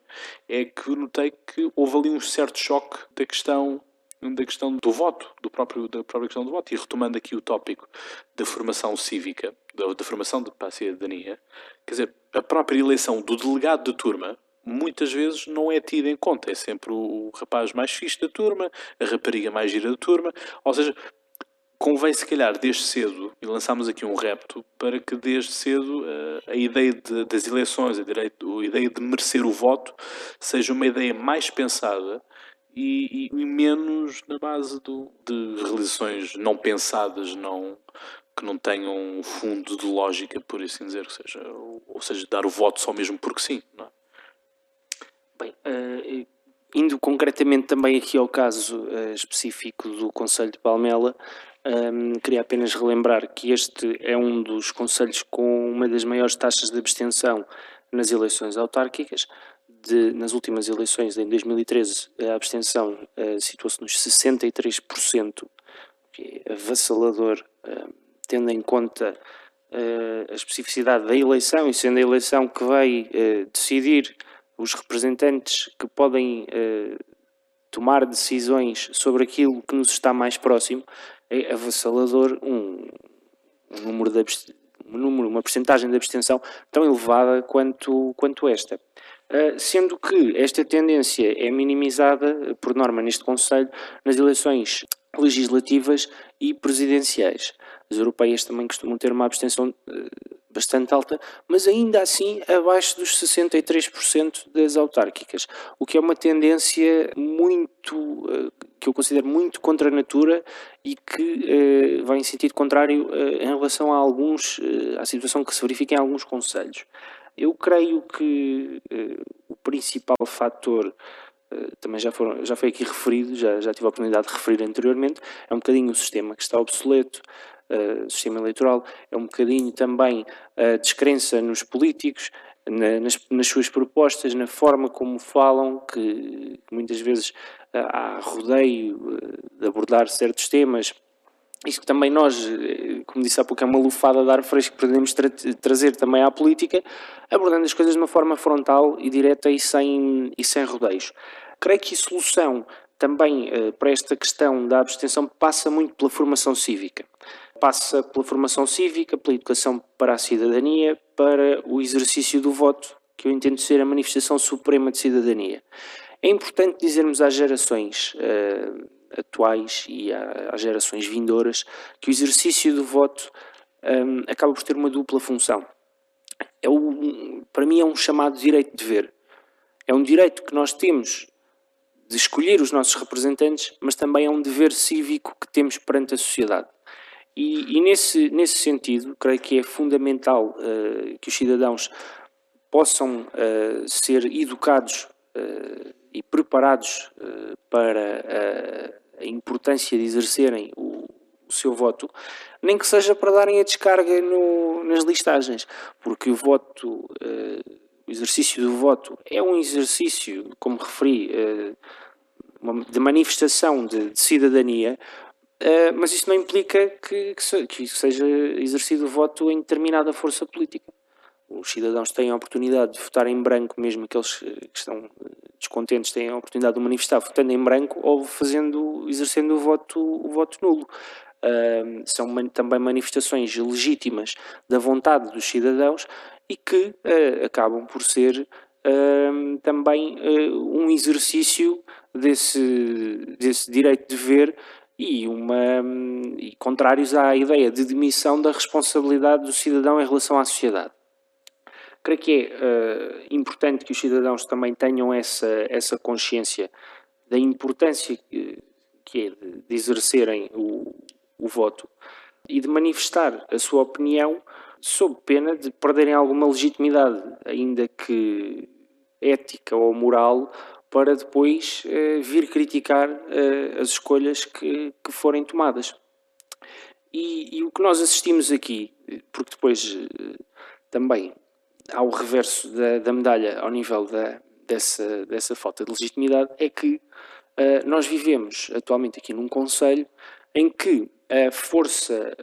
é que notei que houve ali um certo choque da questão da questão do voto, do próprio, da própria questão do voto. E retomando aqui o tópico da formação cívica, da, da formação de, para a cidadania, quer dizer, a própria eleição do delegado de turma muitas vezes não é tida em conta. É sempre o, o rapaz mais fixe da turma, a rapariga mais gira da turma. Ou seja, convém se calhar desde cedo, e lançamos aqui um repto, para que desde cedo uh, a ideia de, das eleições, a, direito, a ideia de merecer o voto, seja uma ideia mais pensada e, e, menos na base do, de realizações não pensadas, não, que não tenham um fundo de lógica, por assim dizer, ou seja, ou, seja, dar o voto só mesmo porque sim. É? Bem, uh, indo concretamente também aqui ao caso uh, específico do Conselho de Palmela, um, ehm, queria apenas relembrar que este é um dos conselhos com uma das maiores taxas de abstenção nas eleições autárquicas, de, nas últimas eleições, em 2013, a abstenção uh, situou-se nos 63%, que é avassalador, uh, tendo em conta uh, a especificidade da eleição e sendo a eleição que vai decidir os representantes que podem tomar decisões sobre aquilo que nos está mais próximo, é avassalador um, um número de um número, uma percentagem de abstenção tão elevada quanto, quanto esta. Uh, sendo que esta tendência é minimizada, por norma, neste Conselho, nas eleições legislativas e presidenciais. As europeias também costumam ter uma abstenção uh, bastante alta, mas ainda assim abaixo dos 63% das autárquicas, o que é uma tendência muito, que eu considero muito contra a natura e que vai em sentido contrário em relação a alguns, à situação que se verifica em alguns conselhos. Eu creio que uh, o principal fator, uh, também já, foram, já foi aqui referido, já, já tive a oportunidade de referir anteriormente, é um bocadinho o sistema que está obsoleto, uh, o sistema eleitoral, é um bocadinho também a descrença nos políticos, na, nas, nas, suas propostas, na forma como falam, que muitas vezes há rodeio de abordar certos temas isto também nós, eh, como disse há pouco, é uma lufada de ar fresco que podemos tra trazer também à política, abordando as coisas de uma forma frontal e direta e sem, e sem rodeios. Creio que a solução também uh, para esta questão da abstenção passa muito pela formação cívica. Passa pela formação cívica, pela educação para a cidadania, para o exercício do voto, que eu entendo ser a manifestação suprema de cidadania. É importante dizermos às gerações uh, atuais e às gerações vindouras que o exercício do voto um, acaba por ter uma dupla função. É o, para mim é um chamado direito de ver. É um direito que nós temos de escolher os nossos representantes, mas também é um dever cívico que temos perante a sociedade. E, e nesse, nesse sentido, creio que é fundamental uh, que os cidadãos possam uh, ser educados uh, e preparados para a importância de exercerem o, seu voto, nem que seja para darem a descarga no, nas listagens, porque o voto, uh, o exercício do voto é um exercício, como referi, de manifestação de, de cidadania, mas isso não implica que, que seja exercido o voto em determinada força política os cidadãos têm a oportunidade de votar em branco, mesmo aqueles que estão descontentes têm a oportunidade de manifestar votando em branco ou fazendo, exercendo o voto, o voto nulo. Uh, são man, também manifestações legítimas da vontade dos cidadãos e que uh, acabam por ser uh, também um exercício desse, desse direito de ver e, uma, e contrários à ideia de demissão da responsabilidade do cidadão em relação à sociedade. Creio que é uh, importante que os cidadãos também tenham essa, essa consciência da importância que, que é de, de exercerem o, o voto e de manifestar a sua opinião sob pena de perderem alguma legitimidade, ainda que ética ou moral, para depois uh, vir criticar uh, as escolhas que, que forem tomadas. E, e, o que nós assistimos aqui, porque depois também há o reverso da, da medalha ao nível da, dessa, dessa falta de legitimidade, é que nós vivemos atualmente aqui num Conselho em que a força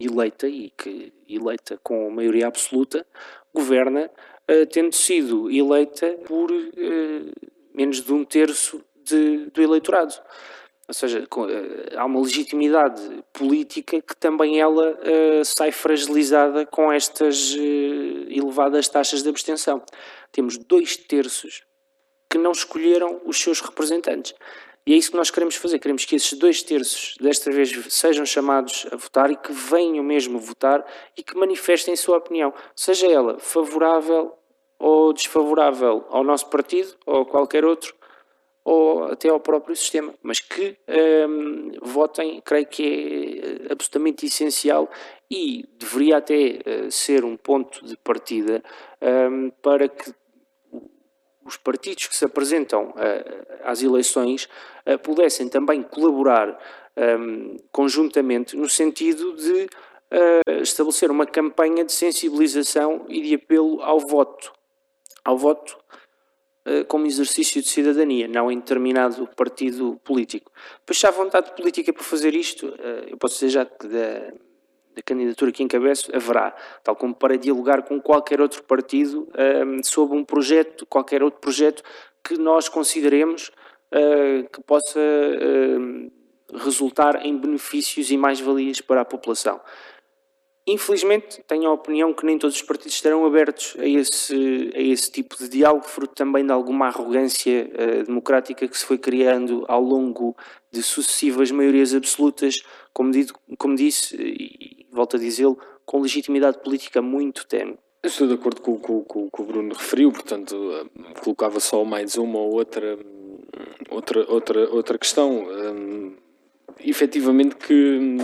eleita e que eleita com maioria absoluta governa uh, tendo sido eleita por uh, menos de um terço de, do eleitorado. Ou seja, com, uh, há uma legitimidade política que também ela sai fragilizada com estas elevadas taxas de abstenção. Temos dois terços que não escolheram os seus representantes. E é isso que nós queremos fazer. Queremos que esses dois terços, desta vez, sejam chamados a votar e que venham mesmo votar e que manifestem a sua opinião, seja ela favorável ou desfavorável ao nosso partido ou a qualquer outro, ou até ao próprio sistema, mas que um, votem, creio que é absolutamente essencial e deveria até uh, ser um ponto de partida um, para que os partidos que se apresentam uh, às eleições uh, pudessem também colaborar um, conjuntamente no sentido de estabelecer uma campanha de sensibilização e de apelo ao voto, ao voto como exercício de cidadania, não em determinado partido político. Pois se há vontade política para fazer isto, eu posso dizer já que da, da candidatura que encabeço haverá, tal como para dialogar com qualquer outro partido um, sobre um projeto, qualquer outro projeto que nós consideremos que possa resultar em benefícios e mais-valias para a população. Infelizmente, tenho a opinião que nem todos os partidos estarão abertos a esse, a esse tipo de diálogo, fruto também de alguma arrogância uh, democrática que se foi criando ao longo de sucessivas maiorias absolutas, como, digo, como disse, e volto a dizê-lo, com legitimidade política muito tenue. Estou de acordo com o que o Bruno referiu, portanto, eh, colocava só mais uma ou outra, outra, outra, outra questão. Um, efetivamente que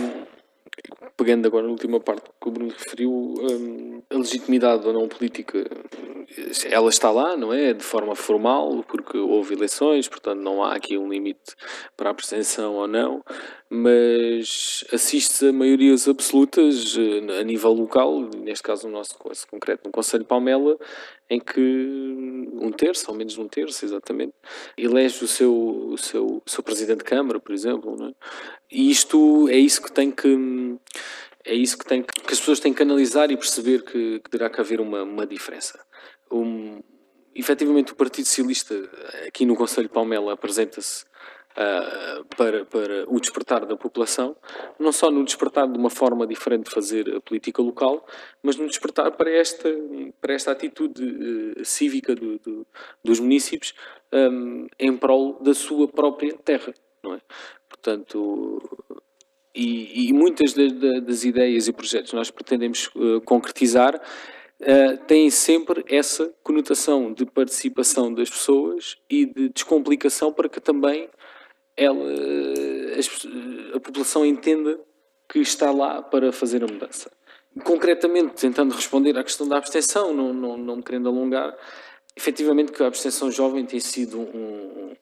pegando agora na última parte que o Bruno referiu, um, a legitimidade ou não política, ela está lá, não é? De forma formal, porque houve eleições, portanto não há aqui um limite para a abstenção ou não, mas assiste-se a maiorias absolutas eh, a nível local, neste caso no nosso caso concreto, no Conselho Palmela, em que um terço, ou menos um terço, exatamente, elege o seu, o seu, o seu presidente de Câmara, por exemplo. É? E isto é isso que tem que é isso que, tem que, que as pessoas têm que analisar e perceber que, que terá que haver uma, uma diferença. Um, efetivamente, o Partido Socialista, aqui no Conselho de Palmela, apresenta-se uh, para, para o despertar da população, não só no despertar de uma forma diferente de fazer a política local, mas no despertar para esta, para esta atitude uh, cívica do, do, dos municípios um, em prol da sua própria terra. Não é? Portanto, e, e muitas das, das, ideias e projetos que nós pretendemos uh, concretizar uh, têm sempre essa conotação de participação das pessoas e de descomplicação para que também ela, a, a população entenda que está lá para fazer a mudança. Concretamente, tentando responder à questão da abstenção, não, não, não me querendo alongar, efetivamente que a abstenção jovem tem sido um,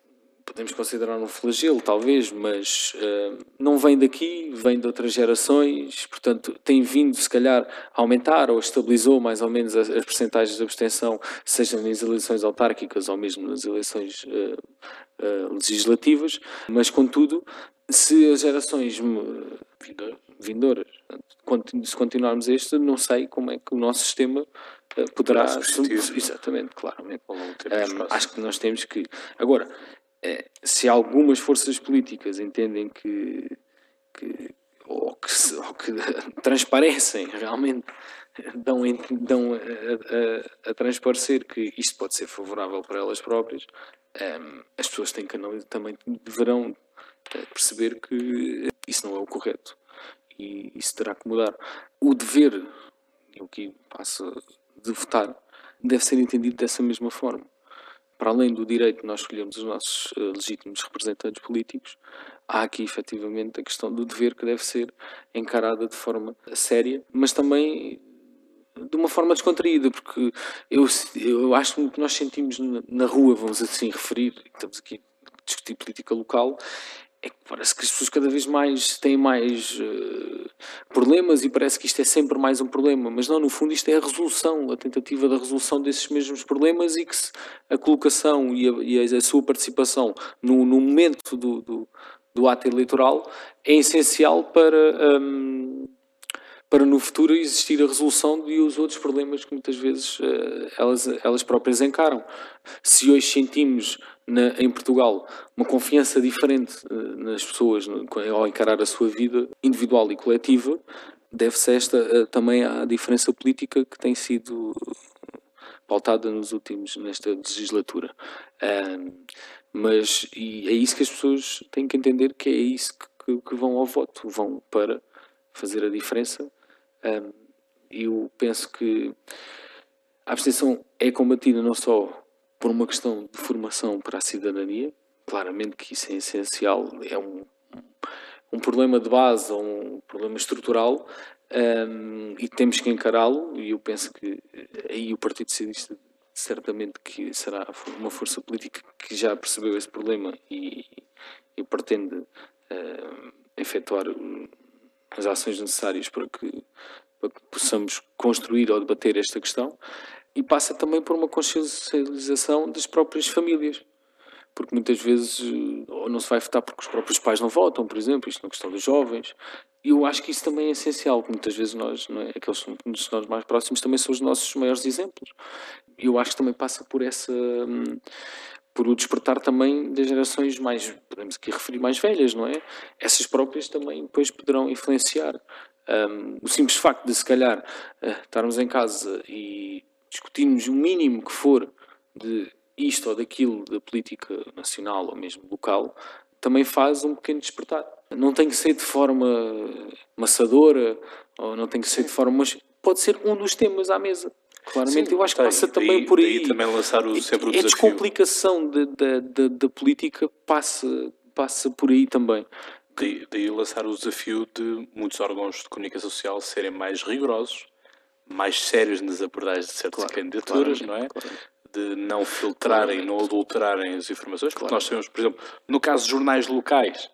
podemos considerar um flagelo, talvez, mas uh, não vem daqui, vem de outras gerações, portanto, tem vindo, se calhar, a aumentar ou estabilizou mais ou menos as, as percentagens de abstenção, seja nas eleições autárquicas ou mesmo nas eleições uh, uh, legislativas, mas, contudo, se as gerações vindouras, se continuarmos este, não sei como é que o nosso sistema poderá exatamente, claramente. Um, acho que nós temos que agora se algumas forças políticas entendem que, que ou que, ou que (laughs) transparecem realmente, dão, dão a, a, a, transparecer que isto pode ser favorável para elas próprias, um, ehm, as pessoas têm que também deverão eh, perceber que isso não é o correto e isso terá que mudar. O dever, eu aqui passo de votar deve ser entendido dessa mesma forma. Para além do direito de nós escolhermos os nossos uh, legítimos representantes políticos, há aqui efetivamente a questão do dever que deve ser encarada de forma séria, mas também de uma forma descontraída, porque eu, eu acho que nós sentimos na, na rua, vamos assim referir, estamos aqui a discutir política local, é que parece que as pessoas cada vez mais têm mais uh, problemas e parece que isto é sempre mais um problema, mas não, no fundo isto é a resolução, a tentativa da resolução desses mesmos problemas e que se, a colocação e a, e a, sua participação no, no momento do, do, do, ato eleitoral é essencial para, um, para no futuro existir a resolução de os outros problemas que muitas vezes uh, elas, elas próprias encaram. Se hoje sentimos na, em Portugal uma confiança diferente uh, nas pessoas ao encarar a sua vida individual e coletiva, deve-se esta uh, também à diferença política que tem sido pautada nos últimos nesta legislatura. mas e é isso que as pessoas têm que entender que é isso que, que, vão ao voto, vão para fazer a diferença. eu penso que a abstenção é combatida não só por uma questão de formação para a cidadania, claramente que isso é essencial, é um, um problema de base, um problema estrutural, um, e temos que encará-lo, e eu penso que aí o Partido Socialista certamente que será uma força política que já percebeu esse problema e, e pretende uh, efetuar as ações necessárias para que, para que possamos construir ou debater esta questão e passa também por uma consciencialização das próprias famílias. Porque muitas vezes ou não se vai votar porque os próprios pais não votam, por exemplo, isto uma questão dos jovens. E eu acho que isso também é essencial, porque muitas vezes nós, é, aqueles que nos nós mais próximos, também são os nossos maiores exemplos. E eu acho que também passa por essa. Hum, por o despertar também das gerações mais, podemos aqui referir, mais velhas, não é? Essas próprias também depois poderão influenciar. Um, o simples facto de, se calhar, uh, estarmos em casa e discutirmos o mínimo que for de isto ou daquilo da política nacional ou mesmo local, também faz um pequeno despertar. Não tem que ser de forma maçadora ou não tem que ser de forma. Mas pode ser um dos temas à mesa. Claramente, Sim, eu acho que passa também daí, por aí. também lançar o, sempre o desafio. A descomplicação da política passa, passa por aí também. Daí, daí lançar o desafio de muitos órgãos de comunicação social serem mais rigorosos mais sérios nas abordagens de certas claro, candidaturas, não é? Claro. De não filtrarem, não adulterarem as informações, porque nós sabemos, por exemplo, no caso de jornais locais,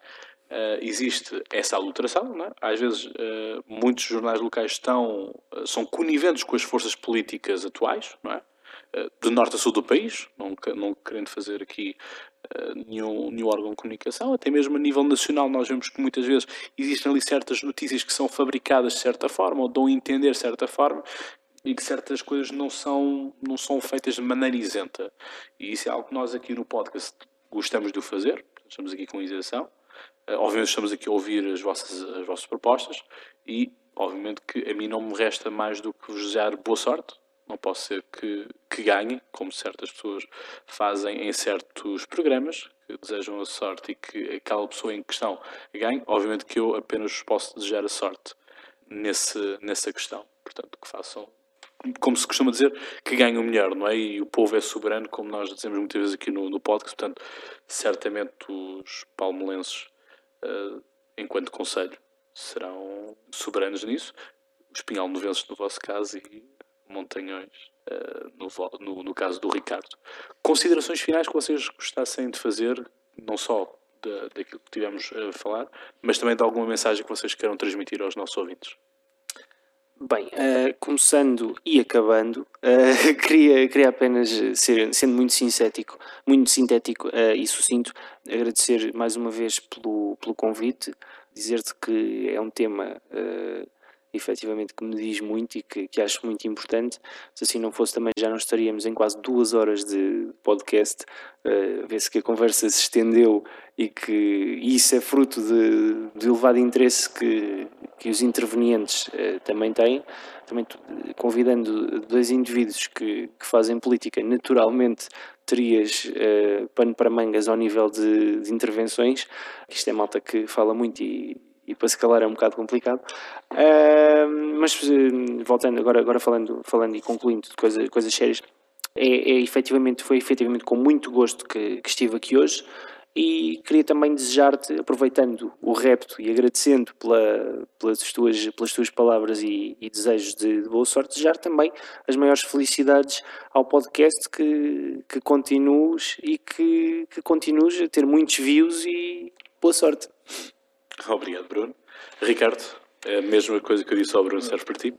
uh, existe essa adulteração, não é? Às vezes, uh, muitos jornais locais estão, uh, são coniventes com as forças políticas atuais, não é? De norte a sul do país, não, querendo fazer aqui uh, nenhum, nenhum órgão de comunicação, até mesmo a nível nacional nós vemos que muitas vezes existem ali certas notícias que são fabricadas de certa forma, ou dão a entender de certa forma, e que certas coisas não são, não são feitas de maneira isenta. E isso é algo que nós aqui no podcast gostamos de fazer, estamos aqui com isenção. Uh, obviamente estamos aqui a ouvir as vossas, as vossas propostas e obviamente que a mim não me resta mais do que vos desejar boa sorte não posso ser que, que ganhe, como certas pessoas fazem em certos programas, que desejam a sorte e que aquela pessoa em questão ganhe. Obviamente que eu apenas posso desejar a sorte nesse, nessa questão. Portanto, que façam, como se costuma dizer, que ganhem o melhor, não é? E o povo é soberano, como nós dizemos muitas vezes aqui no, no podcast. Portanto, certamente os palmelenses, uh, enquanto conselho, serão soberanos nisso. Os pinhal-novenses, no vosso caso, e Montanhões, uh, no, no, no, caso do Ricardo. Considerações finais que vocês gostassem de fazer, não só daquilo que tivemos a falar, mas também de alguma mensagem que vocês queiram transmitir aos nossos ouvintes. Bem, uh, começando e acabando, uh, (laughs) queria, queria apenas ser, sendo muito sintético, muito sintético uh, e sucinto, agradecer mais uma vez pelo, pelo convite, dizer-te que é um tema efetivamente que me diz muito e que, que acho muito importante. Se assim não fosse também já não estaríamos em quase duas horas de podcast. Uh, Vê-se que a conversa se estendeu e que isso é fruto de, de elevado interesse que, que os intervenientes uh, também têm. Também convidando dois indivíduos que, que fazem política, naturalmente terias uh, pano para mangas ao nível de, de intervenções. Isto é malta que fala muito e, e para se calar é um bocado complicado. Uh, mas uh, voltando agora, agora falando, falando e concluindo de coisa, coisas sérias, é, é efetivamente, foi efetivamente com muito gosto que, que estive aqui hoje e queria também desejar-te, aproveitando o repto e agradecendo pela, pelas, tuas, pelas tuas palavras e, e desejos de, de, boa sorte, desejar também as maiores felicidades ao podcast, que, que continues e que, que continues a ter muitos views e boa sorte. (laughs) Obrigado, Bruno. Ricardo, é a mesma coisa que eu disse ao Bruno serve para ti.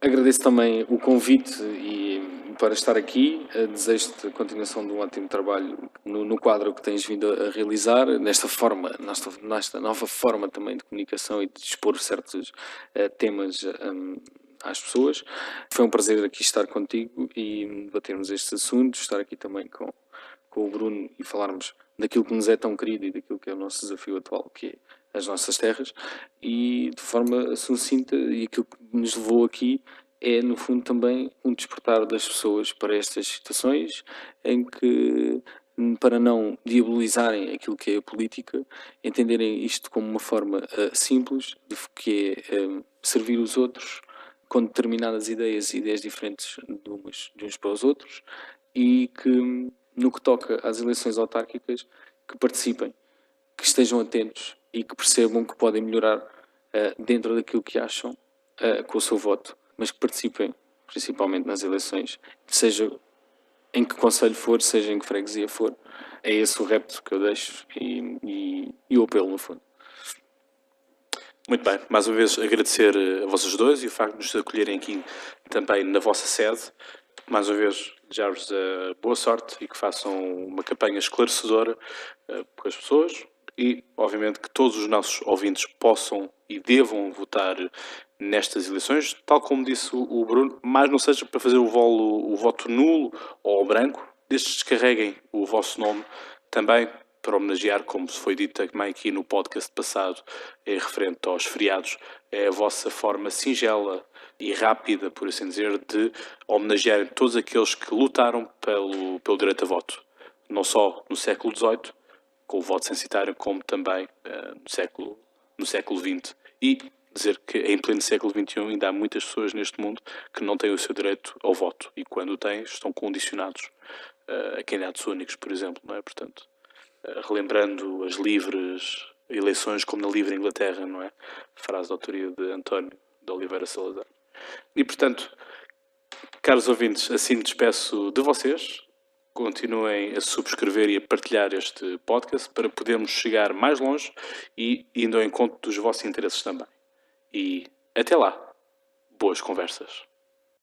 Agradeço também o convite e para estar aqui. Eh, desejo-te a continuação de um ótimo trabalho no, no, quadro que tens vindo a realizar, nesta forma, nesta, nesta nova forma também de comunicação e de expor certos uh, temas um, às pessoas. Foi um prazer aqui estar contigo e debatermos estes assuntos, estar aqui também com, com o Bruno e falarmos daquilo que nos é tão querido e daquilo que é o nosso desafio atual, que é as nossas terras, e de forma sucinta, e aquilo que nos levou aqui é, no fundo, também um despertar das pessoas para estas situações em que, para não diabolizarem aquilo que é a política, entenderem isto como uma forma uh, simples, de que é uh, servir os outros com determinadas ideias e ideias diferentes de, umas, de uns para os outros e que, no que toca às eleições autárquicas, que participem, que estejam atentos e que percebam que podem melhorar uh, dentro daquilo que acham uh, com o seu voto, mas que participem principalmente nas eleições, seja em que conselho for, seja em que freguesia for. É esse o repto que eu deixo e, e, e o apelo, no fundo. Muito bem, mais uma vez agradecer a vocês dois e o facto de nos acolherem aqui também na vossa sede. Mais uma vez, desejar-vos boa sorte e que façam uma campanha esclarecedora uh, as pessoas, e, obviamente, que todos os nossos ouvintes possam e devam votar nestas eleições, tal como disse o Bruno, mas não seja para fazer o, volo, o voto nulo ou branco, destes descarreguem o vosso nome também para homenagear, como se foi dito também aqui no podcast passado, é referente aos feriados, é a vossa forma singela e rápida, por assim dizer, de homenagearem todos aqueles que lutaram pelo, pelo direito a voto, não só no século XVIII, com o voto censitário, como também uh, no, século, no século XX. E dizer que em pleno século XXI ainda há muitas pessoas neste mundo que não têm o seu direito ao voto e quando têm estão condicionados uh, a candidatos únicos, por exemplo, não é? Portanto, uh, relembrando as livres eleições como na livre Inglaterra, não é? Frase da autoria de António de Oliveira Salazar. E, portanto, caros ouvintes, assim me despeço de vocês continuem a subscrever e a partilhar este podcast para podermos chegar mais longe e indo ao encontro dos vossos interesses também. E até lá, boas conversas.